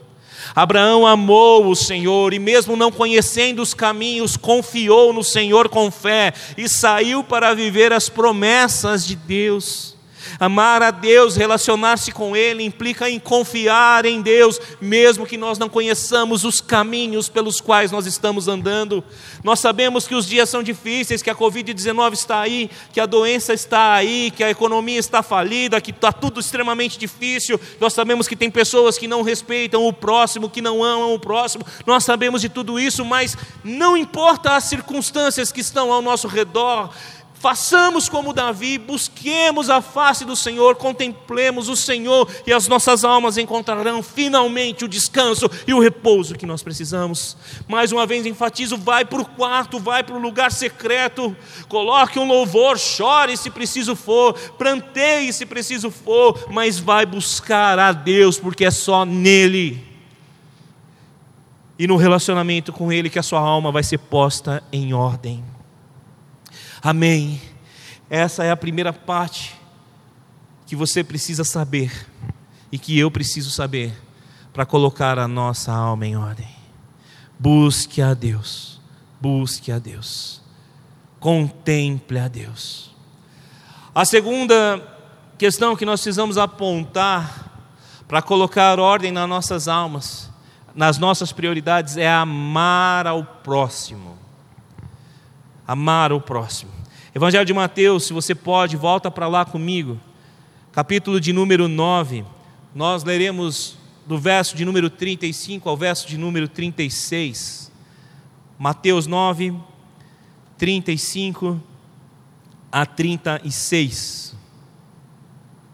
S2: Abraão amou o Senhor e, mesmo não conhecendo os caminhos, confiou no Senhor com fé e saiu para viver as promessas de Deus. Amar a Deus, relacionar-se com Ele, implica em confiar em Deus, mesmo que nós não conheçamos os caminhos pelos quais nós estamos andando. Nós sabemos que os dias são difíceis, que a Covid-19 está aí, que a doença está aí, que a economia está falida, que está tudo extremamente difícil. Nós sabemos que tem pessoas que não respeitam o próximo, que não amam o próximo. Nós sabemos de tudo isso, mas não importa as circunstâncias que estão ao nosso redor, Façamos como Davi, busquemos a face do Senhor, contemplemos o Senhor e as nossas almas encontrarão finalmente o descanso e o repouso que nós precisamos. Mais uma vez enfatizo: vai para o quarto, vai para o lugar secreto, coloque um louvor, chore se preciso for, planteie se preciso for, mas vai buscar a Deus, porque é só nele e no relacionamento com Ele que a sua alma vai ser posta em ordem. Amém. Essa é a primeira parte que você precisa saber e que eu preciso saber para colocar a nossa alma em ordem. Busque a Deus, busque a Deus, contemple a Deus. A segunda questão que nós precisamos apontar para colocar ordem nas nossas almas, nas nossas prioridades, é amar ao próximo. Amar o próximo. Evangelho de Mateus, se você pode, volta para lá comigo. Capítulo de número 9. Nós leremos do verso de número 35 ao verso de número 36. Mateus 9, 35 a 36.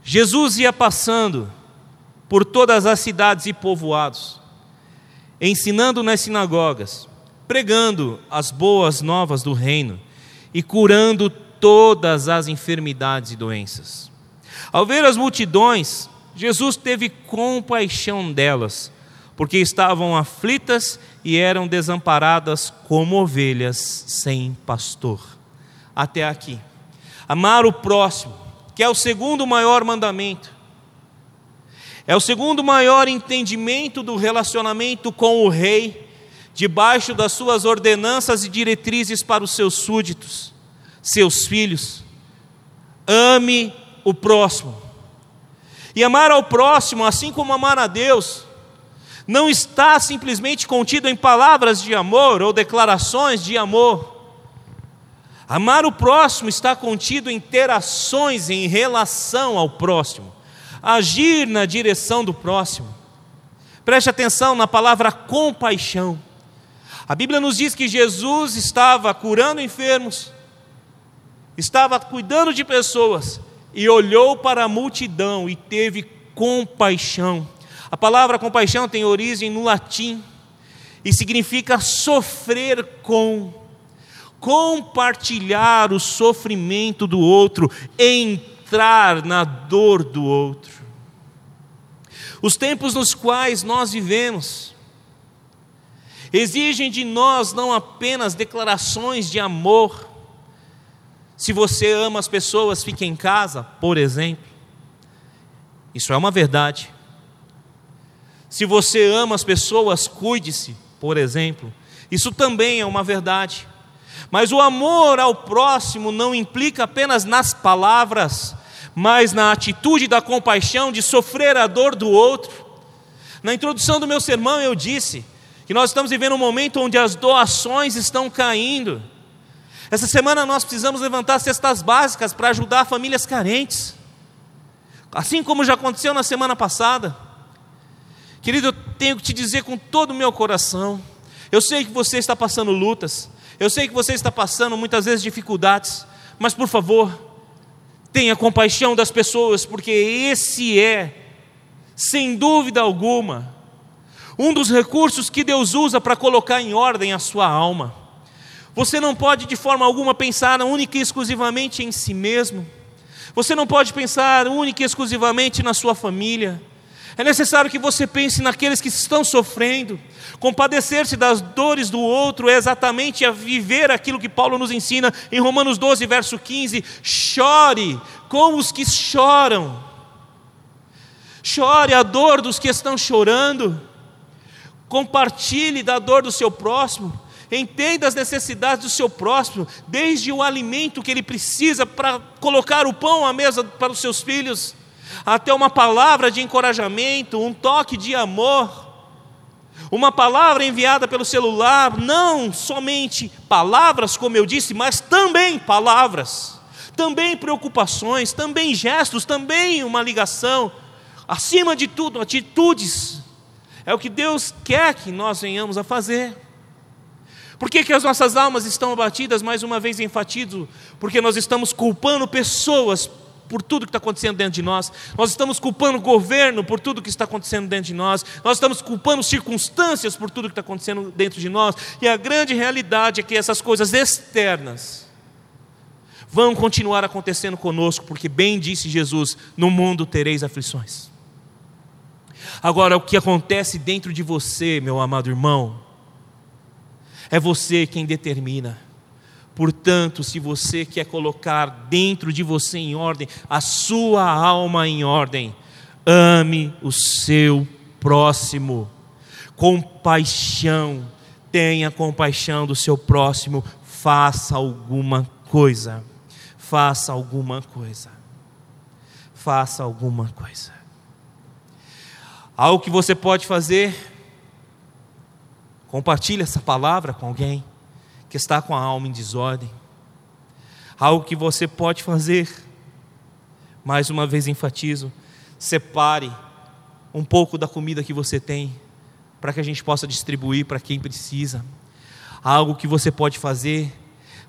S2: Jesus ia passando por todas as cidades e povoados, ensinando nas sinagogas, pregando as boas novas do reino e curando todas as enfermidades e doenças. Ao ver as multidões, Jesus teve compaixão delas, porque estavam aflitas e eram desamparadas como ovelhas sem pastor. Até aqui. Amar o próximo, que é o segundo maior mandamento. É o segundo maior entendimento do relacionamento com o rei debaixo das suas ordenanças e diretrizes para os seus súditos, seus filhos. Ame o próximo. E amar ao próximo, assim como amar a Deus, não está simplesmente contido em palavras de amor ou declarações de amor. Amar o próximo está contido em ter ações em relação ao próximo, agir na direção do próximo. Preste atenção na palavra compaixão. A Bíblia nos diz que Jesus estava curando enfermos, estava cuidando de pessoas e olhou para a multidão e teve compaixão. A palavra compaixão tem origem no latim e significa sofrer com, compartilhar o sofrimento do outro, entrar na dor do outro. Os tempos nos quais nós vivemos, exigem de nós não apenas declarações de amor. Se você ama as pessoas, fique em casa, por exemplo. Isso é uma verdade. Se você ama as pessoas, cuide-se, por exemplo. Isso também é uma verdade. Mas o amor ao próximo não implica apenas nas palavras, mas na atitude da compaixão de sofrer a dor do outro. Na introdução do meu sermão eu disse que nós estamos vivendo um momento onde as doações estão caindo. Essa semana nós precisamos levantar cestas básicas para ajudar famílias carentes, assim como já aconteceu na semana passada. Querido, eu tenho que te dizer com todo o meu coração, eu sei que você está passando lutas, eu sei que você está passando muitas vezes dificuldades, mas por favor, tenha compaixão das pessoas, porque esse é, sem dúvida alguma, um dos recursos que Deus usa para colocar em ordem a sua alma. Você não pode de forma alguma pensar única e exclusivamente em si mesmo. Você não pode pensar única e exclusivamente na sua família. É necessário que você pense naqueles que estão sofrendo. Compadecer-se das dores do outro é exatamente a viver aquilo que Paulo nos ensina em Romanos 12, verso 15: chore com os que choram. Chore a dor dos que estão chorando. Compartilhe da dor do seu próximo. Entenda as necessidades do seu próximo, desde o alimento que ele precisa para colocar o pão à mesa para os seus filhos até uma palavra de encorajamento, um toque de amor, uma palavra enviada pelo celular, não somente palavras, como eu disse, mas também palavras, também preocupações, também gestos, também uma ligação, acima de tudo, atitudes. É o que Deus quer que nós venhamos a fazer. Por que, que as nossas almas estão abatidas? Mais uma vez enfatizo, porque nós estamos culpando pessoas por tudo que está acontecendo dentro de nós, nós estamos culpando o governo por tudo que está acontecendo dentro de nós, nós estamos culpando circunstâncias por tudo que está acontecendo dentro de nós, e a grande realidade é que essas coisas externas vão continuar acontecendo conosco, porque bem disse Jesus: no mundo tereis aflições. Agora, o que acontece dentro de você, meu amado irmão, é você quem determina. Portanto, se você quer colocar dentro de você em ordem, a sua alma em ordem, ame o seu próximo. Compaixão, tenha compaixão do seu próximo, faça alguma coisa. Faça alguma coisa. Faça alguma coisa. Algo que você pode fazer, compartilhe essa palavra com alguém que está com a alma em desordem. Algo que você pode fazer, mais uma vez enfatizo, separe um pouco da comida que você tem, para que a gente possa distribuir para quem precisa. Algo que você pode fazer,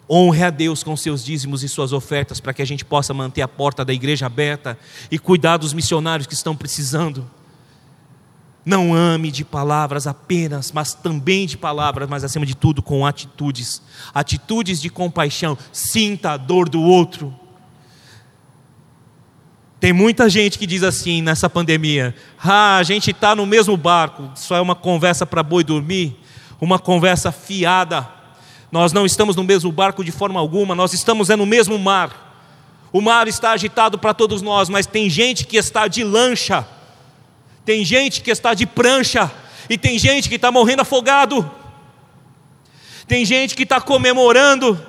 S2: honre a Deus com seus dízimos e suas ofertas, para que a gente possa manter a porta da igreja aberta e cuidar dos missionários que estão precisando. Não ame de palavras apenas, mas também de palavras, mas acima de tudo com atitudes. Atitudes de compaixão. Sinta a dor do outro. Tem muita gente que diz assim nessa pandemia: ah, a gente está no mesmo barco. Isso é uma conversa para boi dormir, uma conversa fiada. Nós não estamos no mesmo barco de forma alguma, nós estamos é no mesmo mar. O mar está agitado para todos nós, mas tem gente que está de lancha tem gente que está de prancha e tem gente que está morrendo afogado. Tem gente que está comemorando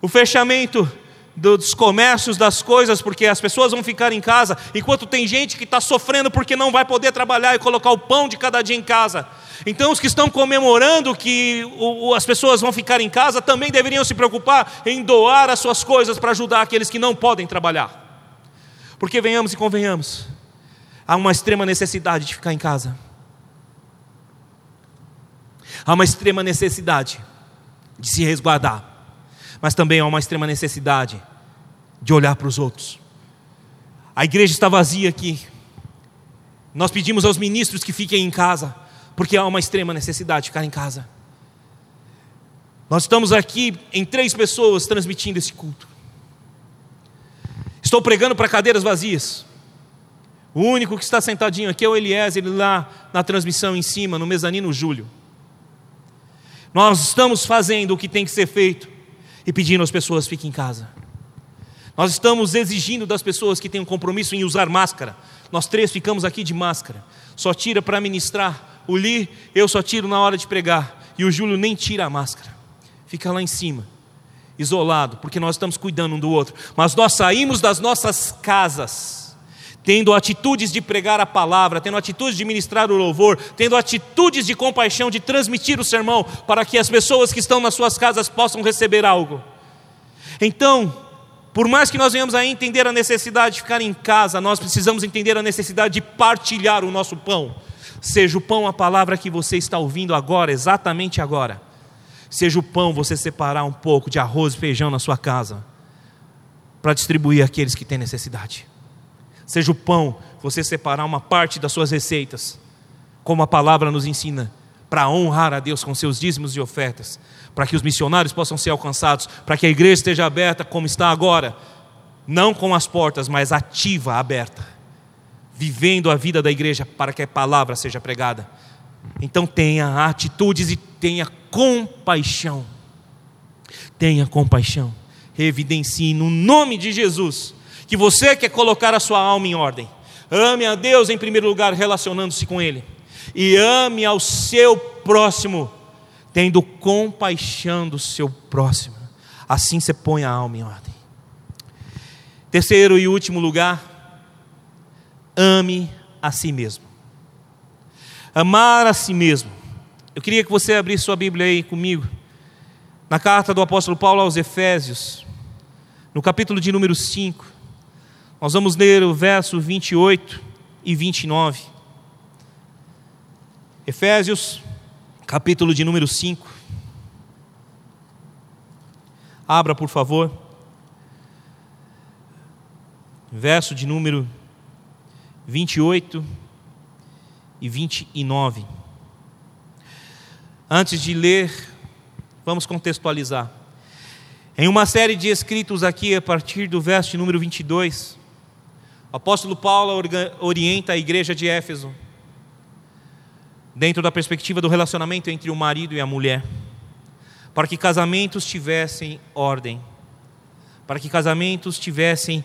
S2: o fechamento dos comércios, das coisas, porque as pessoas vão ficar em casa, enquanto tem gente que está sofrendo porque não vai poder trabalhar e colocar o pão de cada dia em casa. Então, os que estão comemorando que o, as pessoas vão ficar em casa também deveriam se preocupar em doar as suas coisas para ajudar aqueles que não podem trabalhar. Porque venhamos e convenhamos, há uma extrema necessidade de ficar em casa. Há uma extrema necessidade de se resguardar, mas também há uma extrema necessidade de olhar para os outros. A igreja está vazia aqui. Nós pedimos aos ministros que fiquem em casa, porque há uma extrema necessidade de ficar em casa. Nós estamos aqui em três pessoas transmitindo esse culto. Estou pregando para cadeiras vazias. O único que está sentadinho aqui é o Eliezer, ele lá na transmissão em cima, no mezanino Júlio. Nós estamos fazendo o que tem que ser feito e pedindo às pessoas fiquem em casa. Nós estamos exigindo das pessoas que têm um compromisso em usar máscara. Nós três ficamos aqui de máscara. Só tira para ministrar. O Li, eu só tiro na hora de pregar. E o Júlio nem tira a máscara. Fica lá em cima, isolado, porque nós estamos cuidando um do outro. Mas nós saímos das nossas casas tendo atitudes de pregar a palavra, tendo atitudes de ministrar o louvor, tendo atitudes de compaixão, de transmitir o sermão, para que as pessoas que estão nas suas casas possam receber algo. Então, por mais que nós venhamos a entender a necessidade de ficar em casa, nós precisamos entender a necessidade de partilhar o nosso pão. Seja o pão a palavra que você está ouvindo agora, exatamente agora. Seja o pão você separar um pouco de arroz e feijão na sua casa para distribuir àqueles que têm necessidade. Seja o pão você separar uma parte das suas receitas, como a palavra nos ensina, para honrar a Deus com seus dízimos e ofertas, para que os missionários possam ser alcançados, para que a igreja esteja aberta como está agora, não com as portas, mas ativa, aberta, vivendo a vida da igreja para que a palavra seja pregada. Então tenha atitudes e tenha compaixão. Tenha compaixão. Evidencie no nome de Jesus que você quer colocar a sua alma em ordem. Ame a Deus em primeiro lugar, relacionando-se com Ele e ame ao seu próximo, tendo compaixão do seu próximo. Assim você põe a alma em ordem. Terceiro e último lugar, ame a si mesmo. Amar a si mesmo. Eu queria que você abrisse sua Bíblia aí comigo, na carta do apóstolo Paulo aos Efésios, no capítulo de número 5. Nós vamos ler o verso 28 e 29. Efésios, capítulo de número 5. Abra, por favor. Verso de número 28 e 29. Antes de ler, vamos contextualizar. Em uma série de escritos aqui, a partir do verso de número 22, o apóstolo Paulo orienta a igreja de Éfeso dentro da perspectiva do relacionamento entre o marido e a mulher, para que casamentos tivessem ordem, para que casamentos tivessem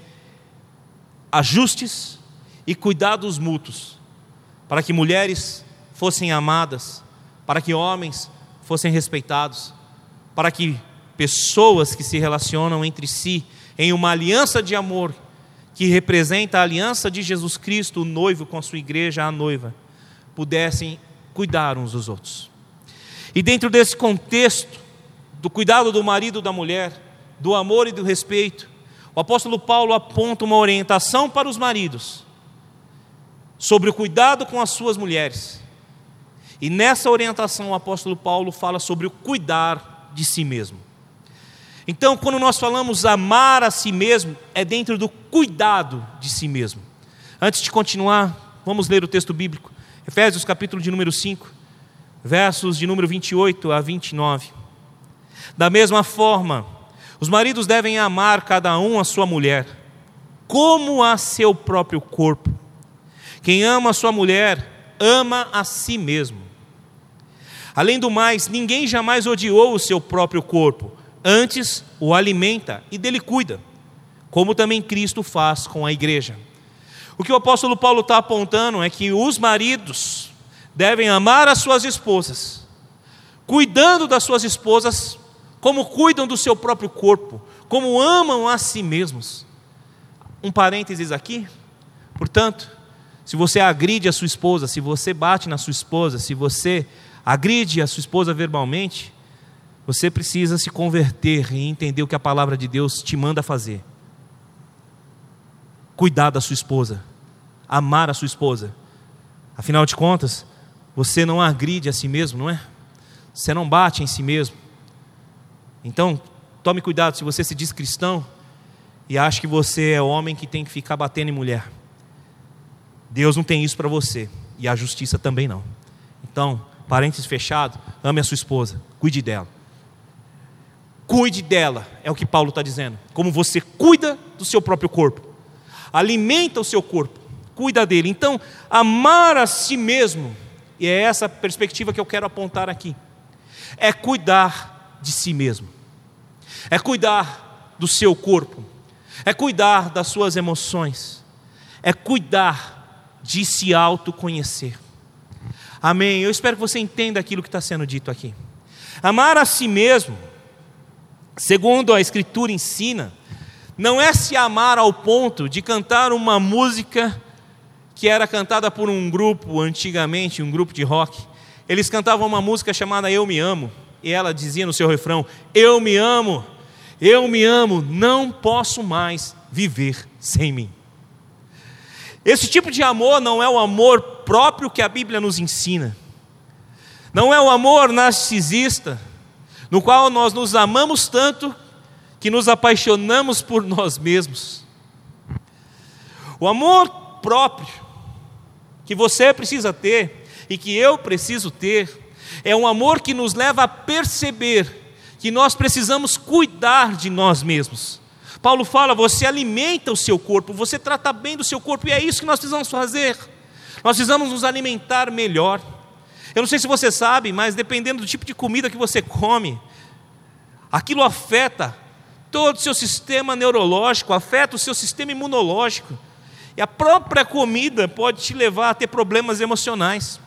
S2: ajustes e cuidados mútuos, para que mulheres fossem amadas, para que homens fossem respeitados, para que pessoas que se relacionam entre si em uma aliança de amor que representa a aliança de Jesus Cristo, o noivo com a sua igreja, a noiva, pudessem cuidar uns dos outros. E dentro desse contexto, do cuidado do marido e da mulher, do amor e do respeito, o apóstolo Paulo aponta uma orientação para os maridos sobre o cuidado com as suas mulheres. E nessa orientação o apóstolo Paulo fala sobre o cuidar de si mesmo. Então, quando nós falamos amar a si mesmo, é dentro do cuidado de si mesmo. Antes de continuar, vamos ler o texto bíblico. Efésios capítulo de número 5, versos de número 28 a 29. Da mesma forma, os maridos devem amar cada um a sua mulher, como a seu próprio corpo. Quem ama a sua mulher, ama a si mesmo. Além do mais, ninguém jamais odiou o seu próprio corpo, antes o alimenta e dele cuida, como também Cristo faz com a igreja o que o apóstolo Paulo está apontando é que os maridos devem amar as suas esposas, cuidando das suas esposas como cuidam do seu próprio corpo, como amam a si mesmos. Um parênteses aqui, portanto, se você agride a sua esposa, se você bate na sua esposa, se você agride a sua esposa verbalmente, você precisa se converter e entender o que a palavra de Deus te manda fazer cuidar da sua esposa, amar a sua esposa. Afinal de contas, você não agride a si mesmo, não é? Você não bate em si mesmo. Então, tome cuidado se você se diz cristão e acha que você é homem que tem que ficar batendo em mulher. Deus não tem isso para você e a justiça também não. Então, parênteses fechado, ame a sua esposa, cuide dela. Cuide dela, é o que Paulo está dizendo. Como você cuida do seu próprio corpo alimenta o seu corpo, cuida dele. Então, amar a si mesmo, e é essa perspectiva que eu quero apontar aqui, é cuidar de si mesmo, é cuidar do seu corpo, é cuidar das suas emoções, é cuidar de se autoconhecer. Amém. Eu espero que você entenda aquilo que está sendo dito aqui. Amar a si mesmo, segundo a Escritura ensina, não é se amar ao ponto de cantar uma música que era cantada por um grupo antigamente, um grupo de rock. Eles cantavam uma música chamada Eu Me Amo, e ela dizia no seu refrão: Eu me amo, eu me amo, não posso mais viver sem mim. Esse tipo de amor não é o amor próprio que a Bíblia nos ensina, não é o amor narcisista, no qual nós nos amamos tanto que nos apaixonamos por nós mesmos. O amor próprio que você precisa ter e que eu preciso ter é um amor que nos leva a perceber que nós precisamos cuidar de nós mesmos. Paulo fala: você alimenta o seu corpo, você trata bem do seu corpo, e é isso que nós precisamos fazer. Nós precisamos nos alimentar melhor. Eu não sei se você sabe, mas dependendo do tipo de comida que você come, aquilo afeta todo o seu sistema neurológico, afeta o seu sistema imunológico. E a própria comida pode te levar a ter problemas emocionais.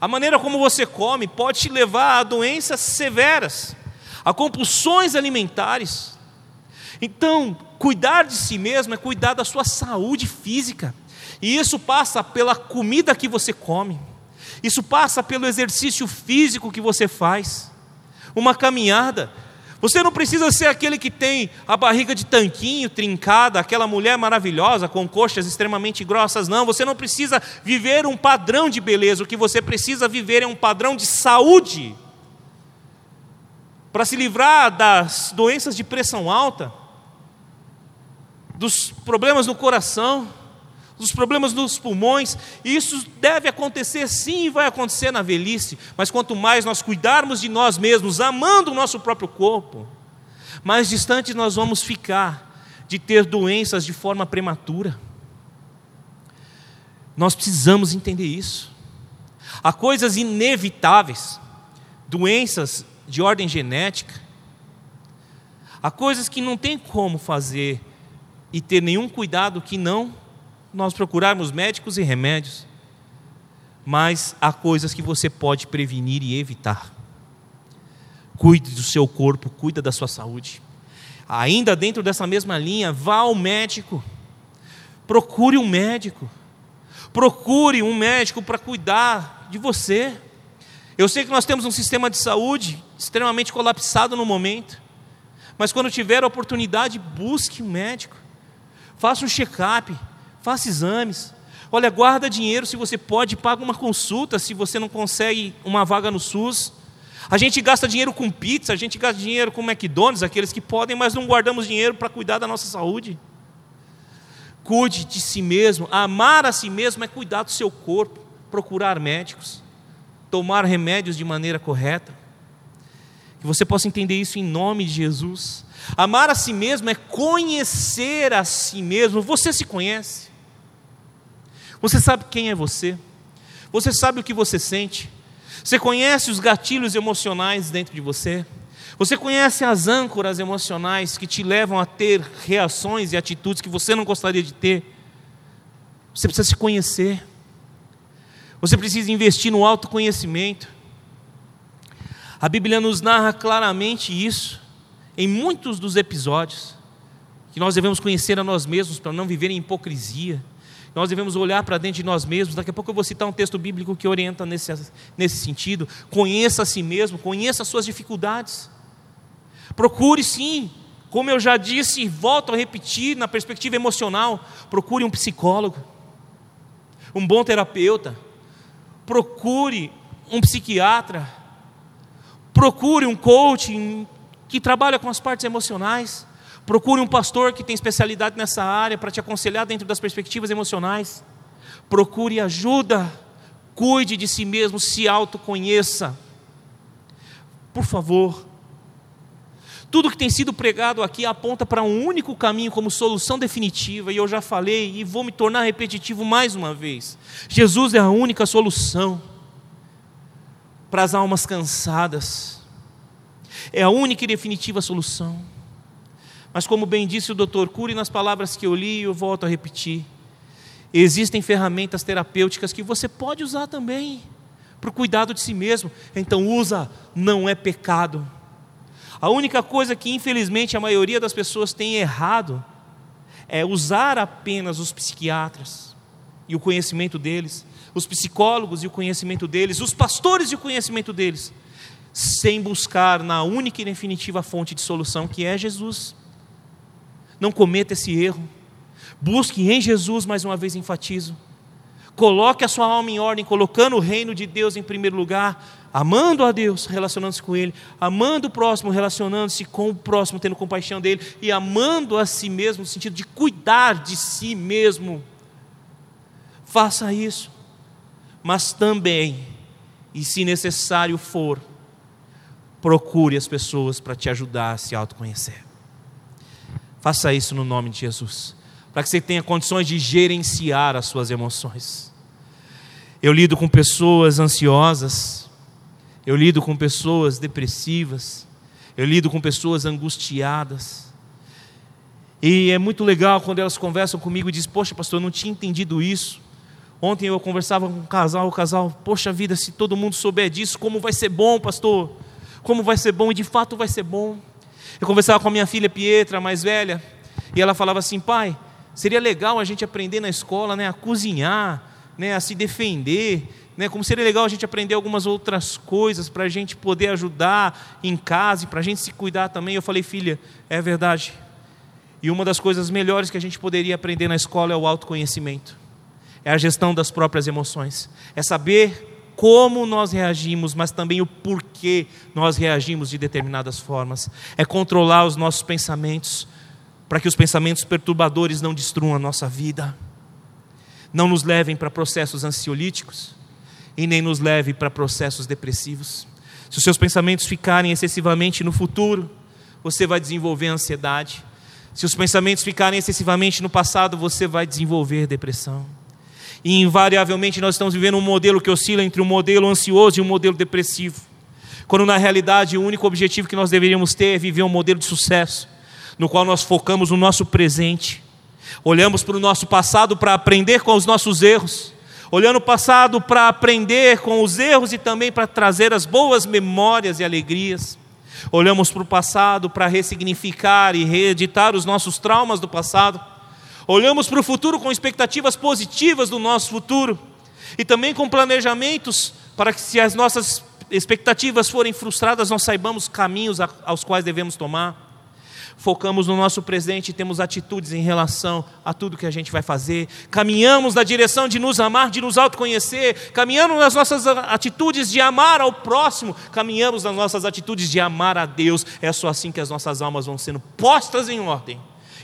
S2: A maneira como você come pode te levar a doenças severas, a compulsões alimentares. Então, cuidar de si mesmo é cuidar da sua saúde física. E isso passa pela comida que você come. Isso passa pelo exercício físico que você faz. Uma caminhada você não precisa ser aquele que tem a barriga de tanquinho trincada, aquela mulher maravilhosa com coxas extremamente grossas, não. Você não precisa viver um padrão de beleza. O que você precisa viver é um padrão de saúde. Para se livrar das doenças de pressão alta, dos problemas no coração, dos problemas nos pulmões, isso deve acontecer sim vai acontecer na velhice, mas quanto mais nós cuidarmos de nós mesmos, amando o nosso próprio corpo, mais distantes nós vamos ficar de ter doenças de forma prematura. Nós precisamos entender isso. Há coisas inevitáveis, doenças de ordem genética, há coisas que não tem como fazer e ter nenhum cuidado que não nós procurarmos médicos e remédios, mas há coisas que você pode prevenir e evitar. Cuide do seu corpo, cuida da sua saúde. Ainda dentro dessa mesma linha, vá ao médico. Procure um médico. Procure um médico para cuidar de você. Eu sei que nós temos um sistema de saúde extremamente colapsado no momento, mas quando tiver a oportunidade, busque um médico. Faça um check-up faça exames. Olha, guarda dinheiro se você pode, paga uma consulta se você não consegue uma vaga no SUS. A gente gasta dinheiro com pizza, a gente gasta dinheiro com McDonald's, aqueles que podem, mas não guardamos dinheiro para cuidar da nossa saúde. Cuide de si mesmo. Amar a si mesmo é cuidar do seu corpo, procurar médicos, tomar remédios de maneira correta. Que você possa entender isso em nome de Jesus. Amar a si mesmo é conhecer a si mesmo. Você se conhece? Você sabe quem é você? Você sabe o que você sente? Você conhece os gatilhos emocionais dentro de você? Você conhece as âncoras emocionais que te levam a ter reações e atitudes que você não gostaria de ter? Você precisa se conhecer. Você precisa investir no autoconhecimento. A Bíblia nos narra claramente isso em muitos dos episódios, que nós devemos conhecer a nós mesmos para não viver em hipocrisia nós devemos olhar para dentro de nós mesmos. Daqui a pouco eu vou citar um texto bíblico que orienta nesse, nesse sentido. Conheça a si mesmo, conheça as suas dificuldades. Procure sim, como eu já disse e volto a repetir, na perspectiva emocional, procure um psicólogo, um bom terapeuta, procure um psiquiatra, procure um coach que trabalha com as partes emocionais. Procure um pastor que tem especialidade nessa área para te aconselhar dentro das perspectivas emocionais. Procure ajuda. Cuide de si mesmo, se autoconheça. Por favor. Tudo que tem sido pregado aqui aponta para um único caminho como solução definitiva, e eu já falei e vou me tornar repetitivo mais uma vez. Jesus é a única solução para as almas cansadas, é a única e definitiva solução. Mas, como bem disse o doutor Cury nas palavras que eu li, eu volto a repetir: existem ferramentas terapêuticas que você pode usar também para o cuidado de si mesmo. Então, usa, não é pecado. A única coisa que, infelizmente, a maioria das pessoas tem errado é usar apenas os psiquiatras e o conhecimento deles, os psicólogos e o conhecimento deles, os pastores e o conhecimento deles, sem buscar na única e definitiva fonte de solução que é Jesus. Não cometa esse erro. Busque em Jesus, mais uma vez enfatizo. Coloque a sua alma em ordem, colocando o reino de Deus em primeiro lugar, amando a Deus, relacionando-se com Ele, amando o próximo, relacionando-se com o próximo, tendo compaixão dele, e amando a si mesmo, no sentido de cuidar de si mesmo. Faça isso, mas também, e se necessário for, procure as pessoas para te ajudar a se autoconhecer. Faça isso no nome de Jesus, para que você tenha condições de gerenciar as suas emoções. Eu lido com pessoas ansiosas, eu lido com pessoas depressivas, eu lido com pessoas angustiadas. E é muito legal quando elas conversam comigo e dizem: Poxa, pastor, eu não tinha entendido isso. Ontem eu conversava com um casal, o casal, poxa vida, se todo mundo souber disso, como vai ser bom, pastor? Como vai ser bom? E de fato vai ser bom. Eu conversava com a minha filha Pietra, mais velha, e ela falava assim: pai, seria legal a gente aprender na escola né, a cozinhar, né, a se defender, né, como seria legal a gente aprender algumas outras coisas para a gente poder ajudar em casa e para a gente se cuidar também. Eu falei, filha, é verdade. E uma das coisas melhores que a gente poderia aprender na escola é o autoconhecimento, é a gestão das próprias emoções, é saber como nós reagimos, mas também o porquê nós reagimos de determinadas formas. É controlar os nossos pensamentos, para que os pensamentos perturbadores não destruam a nossa vida, não nos levem para processos ansiolíticos e nem nos levem para processos depressivos. Se os seus pensamentos ficarem excessivamente no futuro, você vai desenvolver ansiedade. Se os pensamentos ficarem excessivamente no passado, você vai desenvolver depressão. E invariavelmente nós estamos vivendo um modelo que oscila entre um modelo ansioso e um modelo depressivo. Quando na realidade o único objetivo que nós deveríamos ter é viver um modelo de sucesso, no qual nós focamos no nosso presente, olhamos para o nosso passado para aprender com os nossos erros, olhando o passado para aprender com os erros e também para trazer as boas memórias e alegrias. Olhamos para o passado para ressignificar e reeditar os nossos traumas do passado olhamos para o futuro com expectativas positivas do nosso futuro e também com planejamentos para que, se as nossas expectativas forem frustradas, nós saibamos caminhos aos quais devemos tomar. Focamos no nosso presente e temos atitudes em relação a tudo que a gente vai fazer. Caminhamos na direção de nos amar, de nos autoconhecer. Caminhamos nas nossas atitudes de amar ao próximo. Caminhamos nas nossas atitudes de amar a Deus. É só assim que as nossas almas vão sendo postas em ordem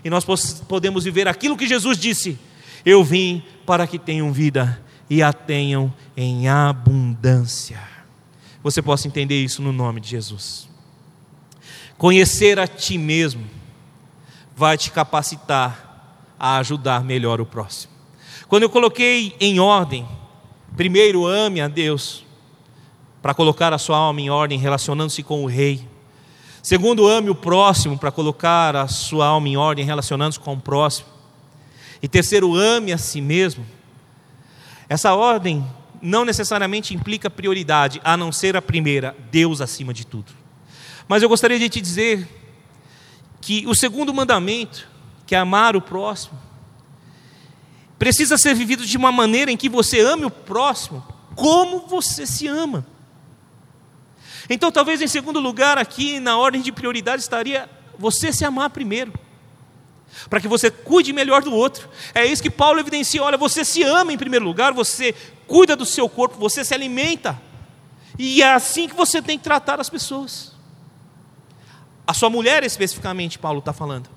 S2: e nós podemos viver aquilo que Jesus disse: Eu vim para que tenham vida e a tenham em abundância. Você possa entender isso no nome de Jesus. Conhecer a ti mesmo vai te capacitar a ajudar melhor o próximo. Quando eu coloquei em ordem, primeiro ame a Deus, para colocar a sua alma em ordem, relacionando-se com o Rei. Segundo, ame o próximo para colocar a sua alma em ordem, relacionando-se com o próximo. E terceiro, ame a si mesmo. Essa ordem não necessariamente implica prioridade, a não ser a primeira, Deus acima de tudo. Mas eu gostaria de te dizer que o segundo mandamento, que é amar o próximo, precisa ser vivido de uma maneira em que você ame o próximo como você se ama. Então, talvez em segundo lugar, aqui na ordem de prioridade, estaria você se amar primeiro, para que você cuide melhor do outro. É isso que Paulo evidencia: olha, você se ama em primeiro lugar, você cuida do seu corpo, você se alimenta, e é assim que você tem que tratar as pessoas. A sua mulher, especificamente, Paulo está falando.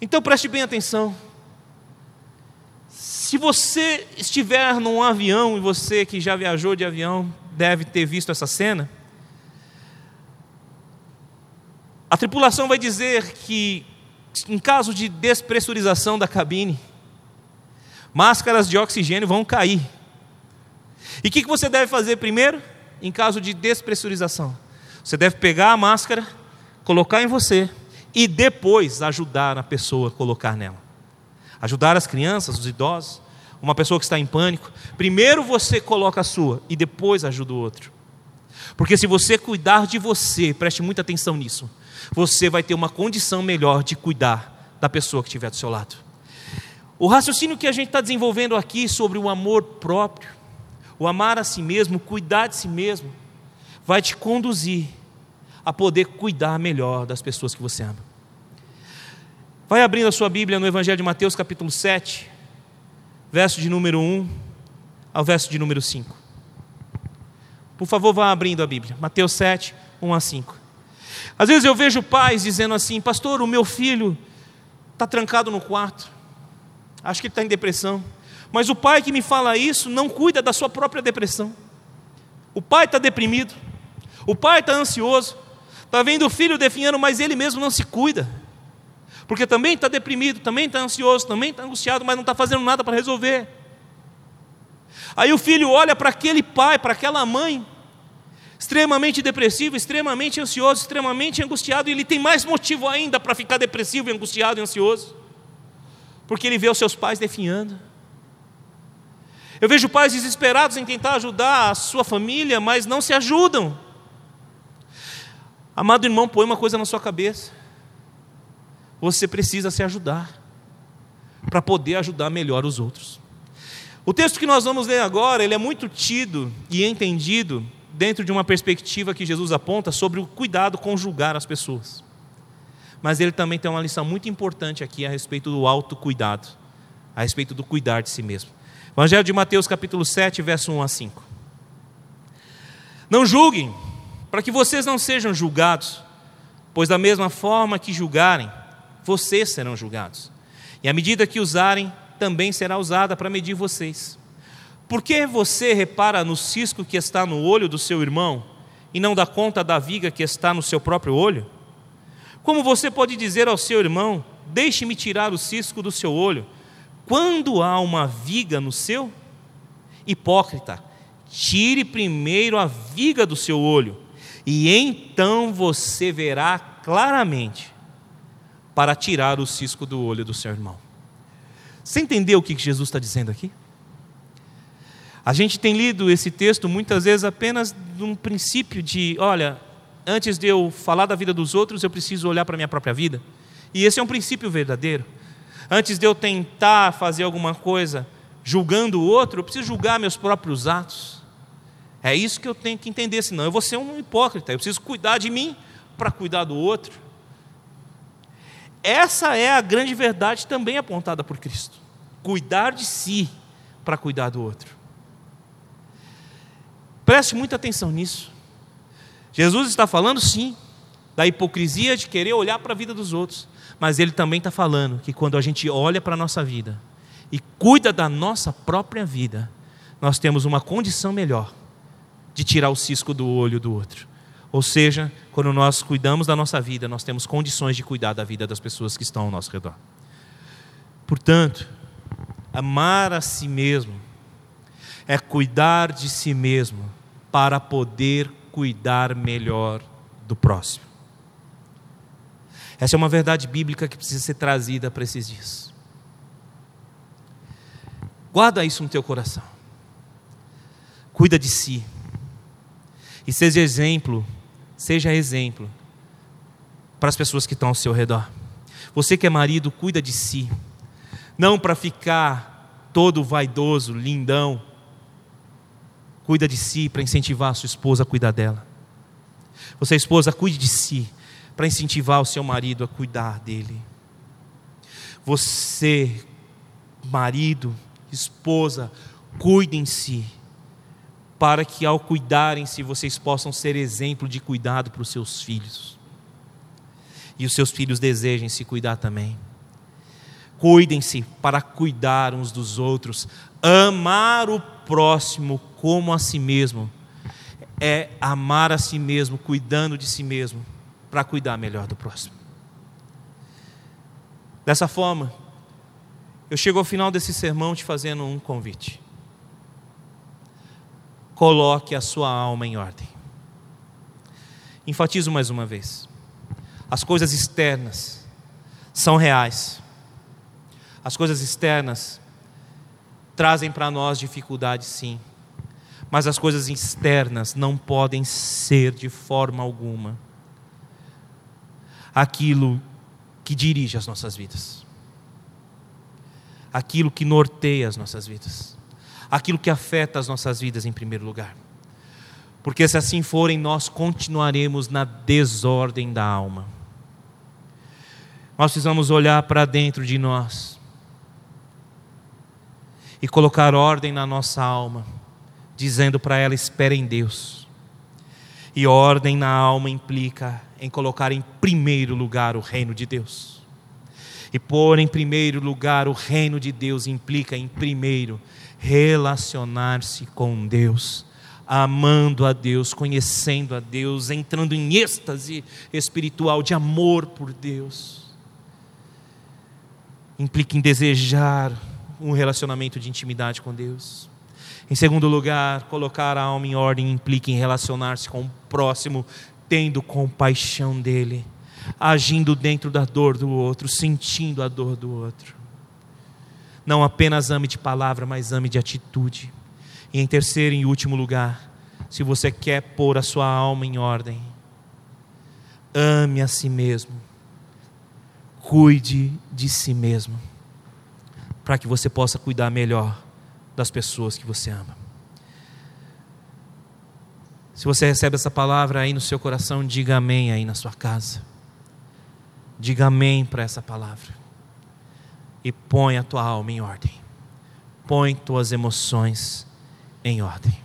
S2: Então preste bem atenção. Se você estiver num avião, e você que já viajou de avião, deve ter visto essa cena. A tripulação vai dizer que, em caso de despressurização da cabine, máscaras de oxigênio vão cair. E o que, que você deve fazer primeiro, em caso de despressurização? Você deve pegar a máscara, colocar em você e depois ajudar a pessoa a colocar nela. Ajudar as crianças, os idosos, uma pessoa que está em pânico, primeiro você coloca a sua e depois ajuda o outro. Porque se você cuidar de você, preste muita atenção nisso, você vai ter uma condição melhor de cuidar da pessoa que estiver do seu lado. O raciocínio que a gente está desenvolvendo aqui sobre o amor próprio, o amar a si mesmo, cuidar de si mesmo, vai te conduzir a poder cuidar melhor das pessoas que você ama. Vai abrindo a sua Bíblia no Evangelho de Mateus, capítulo 7, verso de número 1 ao verso de número 5. Por favor, vá abrindo a Bíblia. Mateus 7, 1 a 5. Às vezes eu vejo pais dizendo assim: Pastor, o meu filho está trancado no quarto, acho que ele está em depressão. Mas o pai que me fala isso não cuida da sua própria depressão. O pai está deprimido, o pai está ansioso, está vendo o filho definhando, mas ele mesmo não se cuida. Porque também está deprimido, também está ansioso, também está angustiado, mas não está fazendo nada para resolver. Aí o filho olha para aquele pai, para aquela mãe, extremamente depressivo, extremamente ansioso, extremamente angustiado, e ele tem mais motivo ainda para ficar depressivo, angustiado e ansioso, porque ele vê os seus pais definhando. Eu vejo pais desesperados em tentar ajudar a sua família, mas não se ajudam. Amado irmão, põe uma coisa na sua cabeça. Você precisa se ajudar para poder ajudar melhor os outros. O texto que nós vamos ler agora, ele é muito tido e entendido dentro de uma perspectiva que Jesus aponta sobre o cuidado com julgar as pessoas. Mas ele também tem uma lição muito importante aqui a respeito do autocuidado, a respeito do cuidar de si mesmo. Evangelho de Mateus, capítulo 7, verso 1 a 5. Não julguem, para que vocês não sejam julgados, pois da mesma forma que julgarem, vocês serão julgados. E a medida que usarem, também será usada para medir vocês. Por que você repara no cisco que está no olho do seu irmão e não dá conta da viga que está no seu próprio olho? Como você pode dizer ao seu irmão: Deixe-me tirar o cisco do seu olho, quando há uma viga no seu? Hipócrita, tire primeiro a viga do seu olho, e então você verá claramente para tirar o cisco do olho do seu irmão. Você entendeu o que Jesus está dizendo aqui? A gente tem lido esse texto muitas vezes apenas num princípio de, olha, antes de eu falar da vida dos outros, eu preciso olhar para a minha própria vida. E esse é um princípio verdadeiro. Antes de eu tentar fazer alguma coisa julgando o outro, eu preciso julgar meus próprios atos. É isso que eu tenho que entender, senão eu vou ser um hipócrita. Eu preciso cuidar de mim para cuidar do outro. Essa é a grande verdade também apontada por Cristo. Cuidar de si para cuidar do outro. Preste muita atenção nisso. Jesus está falando, sim, da hipocrisia de querer olhar para a vida dos outros, mas ele também está falando que quando a gente olha para a nossa vida e cuida da nossa própria vida, nós temos uma condição melhor de tirar o cisco do olho do outro. Ou seja, quando nós cuidamos da nossa vida, nós temos condições de cuidar da vida das pessoas que estão ao nosso redor. Portanto, amar a si mesmo é cuidar de si mesmo para poder cuidar melhor do próximo. Essa é uma verdade bíblica que precisa ser trazida para esses dias. Guarda isso no teu coração. Cuida de si. E seja exemplo Seja exemplo para as pessoas que estão ao seu redor. Você que é marido, cuida de si. Não para ficar todo vaidoso, lindão. Cuida de si para incentivar a sua esposa a cuidar dela. Você, esposa, cuide de si para incentivar o seu marido a cuidar dele. Você, marido, esposa, cuide em si para que ao cuidarem-se vocês possam ser exemplo de cuidado para os seus filhos. E os seus filhos desejem se cuidar também. Cuidem-se para cuidar uns dos outros. Amar o próximo como a si mesmo é amar a si mesmo, cuidando de si mesmo, para cuidar melhor do próximo. Dessa forma, eu chego ao final desse sermão te fazendo um convite coloque a sua alma em ordem. Enfatizo mais uma vez: as coisas externas são reais, as coisas externas trazem para nós dificuldades, sim, mas as coisas externas não podem ser de forma alguma aquilo que dirige as nossas vidas. aquilo que norteia as nossas vidas, aquilo que afeta as nossas vidas em primeiro lugar. Porque se assim forem, nós continuaremos na desordem da alma. Nós precisamos olhar para dentro de nós e colocar ordem na nossa alma, dizendo para ela: espere em Deus. E ordem na alma implica em colocar em primeiro lugar o reino de Deus. E pôr em primeiro lugar o reino de Deus implica em primeiro relacionar-se com Deus, amando a Deus, conhecendo a Deus, entrando em êxtase espiritual de amor por Deus. Implica em desejar um relacionamento de intimidade com Deus. Em segundo lugar, colocar a alma em ordem implica em relacionar-se com o próximo, tendo compaixão dele, agindo dentro da dor do outro, sentindo a dor do outro. Não apenas ame de palavra, mas ame de atitude. E em terceiro e último lugar, se você quer pôr a sua alma em ordem, ame a si mesmo, cuide de si mesmo, para que você possa cuidar melhor das pessoas que você ama. Se você recebe essa palavra aí no seu coração, diga amém aí na sua casa. Diga amém para essa palavra. E põe a tua alma em ordem. Põe tuas emoções em ordem.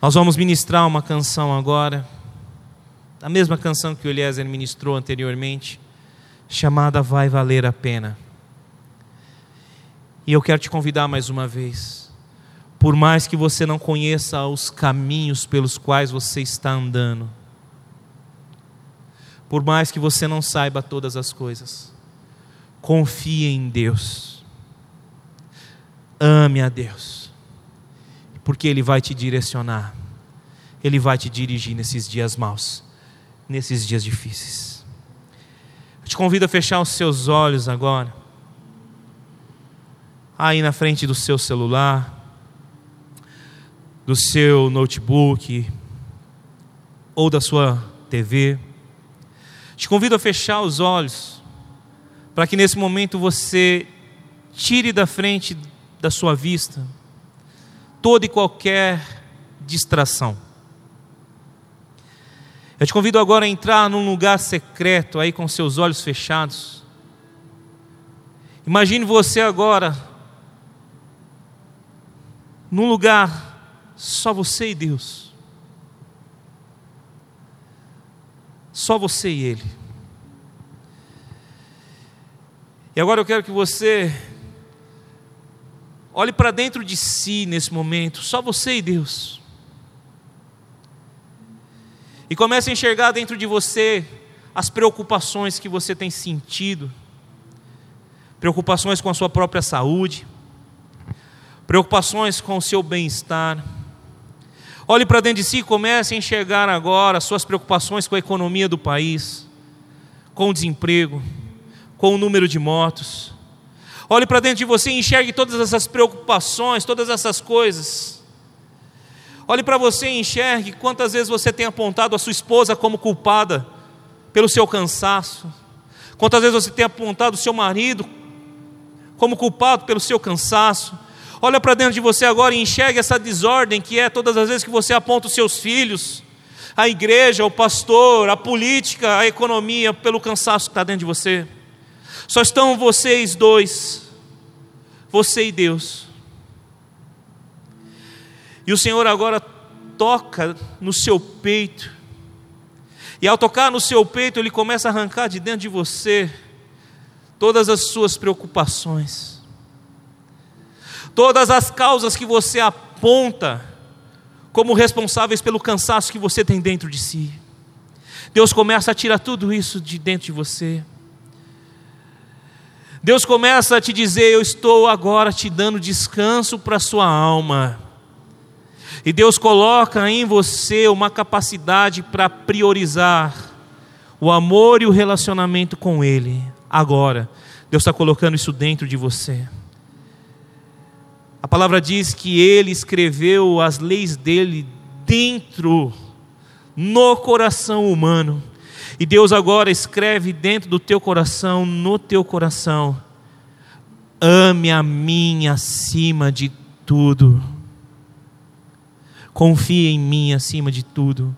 S2: Nós vamos ministrar uma canção agora, a mesma canção que o Eliezer ministrou anteriormente, chamada Vai Valer a Pena. E eu quero te convidar mais uma vez. Por mais que você não conheça os caminhos pelos quais você está andando, por mais que você não saiba todas as coisas, confie em Deus. Ame a Deus, porque Ele vai te direcionar, Ele vai te dirigir nesses dias maus, nesses dias difíceis. Eu te convido a fechar os seus olhos agora aí na frente do seu celular, do seu notebook ou da sua TV. Te convido a fechar os olhos, para que nesse momento você tire da frente da sua vista toda e qualquer distração. Eu te convido agora a entrar num lugar secreto aí com seus olhos fechados. Imagine você agora num lugar só você e Deus. Só você e Ele. E agora eu quero que você olhe para dentro de si nesse momento, só você e Deus. E comece a enxergar dentro de você as preocupações que você tem sentido, preocupações com a sua própria saúde, preocupações com o seu bem-estar. Olhe para dentro de si e comece a enxergar agora suas preocupações com a economia do país, com o desemprego, com o número de mortos. Olhe para dentro de você e enxergue todas essas preocupações, todas essas coisas. Olhe para você e enxergue quantas vezes você tem apontado a sua esposa como culpada pelo seu cansaço. Quantas vezes você tem apontado o seu marido como culpado pelo seu cansaço. Olha para dentro de você agora e enxergue essa desordem que é todas as vezes que você aponta os seus filhos, a igreja, o pastor, a política, a economia, pelo cansaço que está dentro de você. Só estão vocês dois, você e Deus. E o Senhor agora toca no seu peito, e ao tocar no seu peito, Ele começa a arrancar de dentro de você todas as suas preocupações todas as causas que você aponta como responsáveis pelo cansaço que você tem dentro de si. Deus começa a tirar tudo isso de dentro de você. Deus começa a te dizer: Eu estou agora te dando descanso para a sua alma. E Deus coloca em você uma capacidade para priorizar o amor e o relacionamento com Ele. Agora, Deus está colocando isso dentro de você. A palavra diz que ele escreveu as leis dele dentro, no coração humano. E Deus agora escreve dentro do teu coração, no teu coração, Ame a mim acima de tudo. Confie em mim acima de tudo.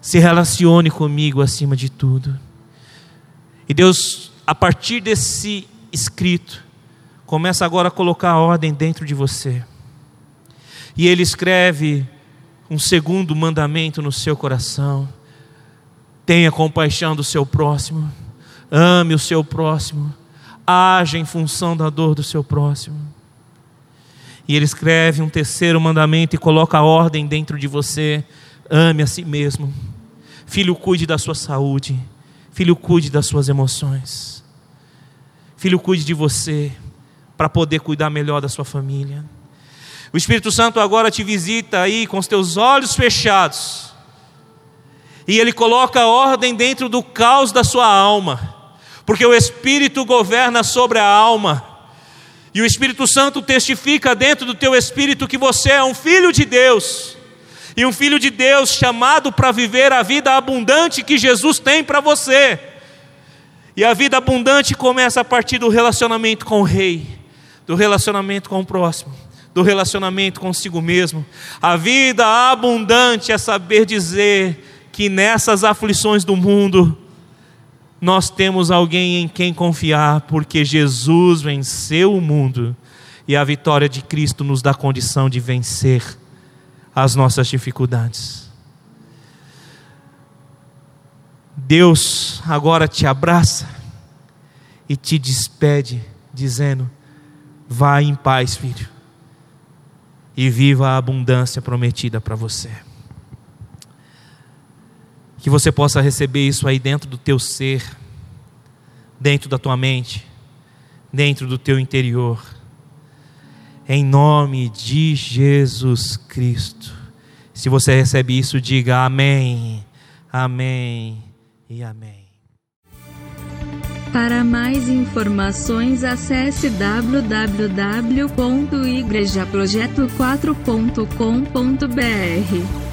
S2: Se relacione comigo acima de tudo. E Deus, a partir desse escrito, começa agora a colocar ordem dentro de você. E Ele escreve um segundo mandamento no seu coração. Tenha compaixão do seu próximo. Ame o seu próximo. Haja em função da dor do seu próximo. E ele escreve um terceiro mandamento e coloca a ordem dentro de você: ame a si mesmo. Filho, cuide da sua saúde. Filho, cuide das suas emoções. Filho, cuide de você para poder cuidar melhor da sua família. O Espírito Santo agora te visita aí com os teus olhos fechados. E ele coloca ordem dentro do caos da sua alma. Porque o Espírito governa sobre a alma. E o Espírito Santo testifica dentro do teu espírito que você é um filho de Deus. E um filho de Deus chamado para viver a vida abundante que Jesus tem para você. E a vida abundante começa a partir do relacionamento com o Rei, do relacionamento com o próximo, do relacionamento consigo mesmo. A vida abundante é saber dizer que nessas aflições do mundo, nós temos alguém em quem confiar, porque Jesus venceu o mundo e a vitória de Cristo nos dá condição de vencer as nossas dificuldades. Deus agora te abraça e te despede, dizendo: Vá em paz, filho, e viva a abundância prometida para você que você possa receber isso aí dentro do teu ser, dentro da tua mente, dentro do teu interior. Em nome de Jesus Cristo. Se você recebe isso, diga amém, amém e amém.
S1: Para mais informações, acesse www.igrejaprojeto4.com.br.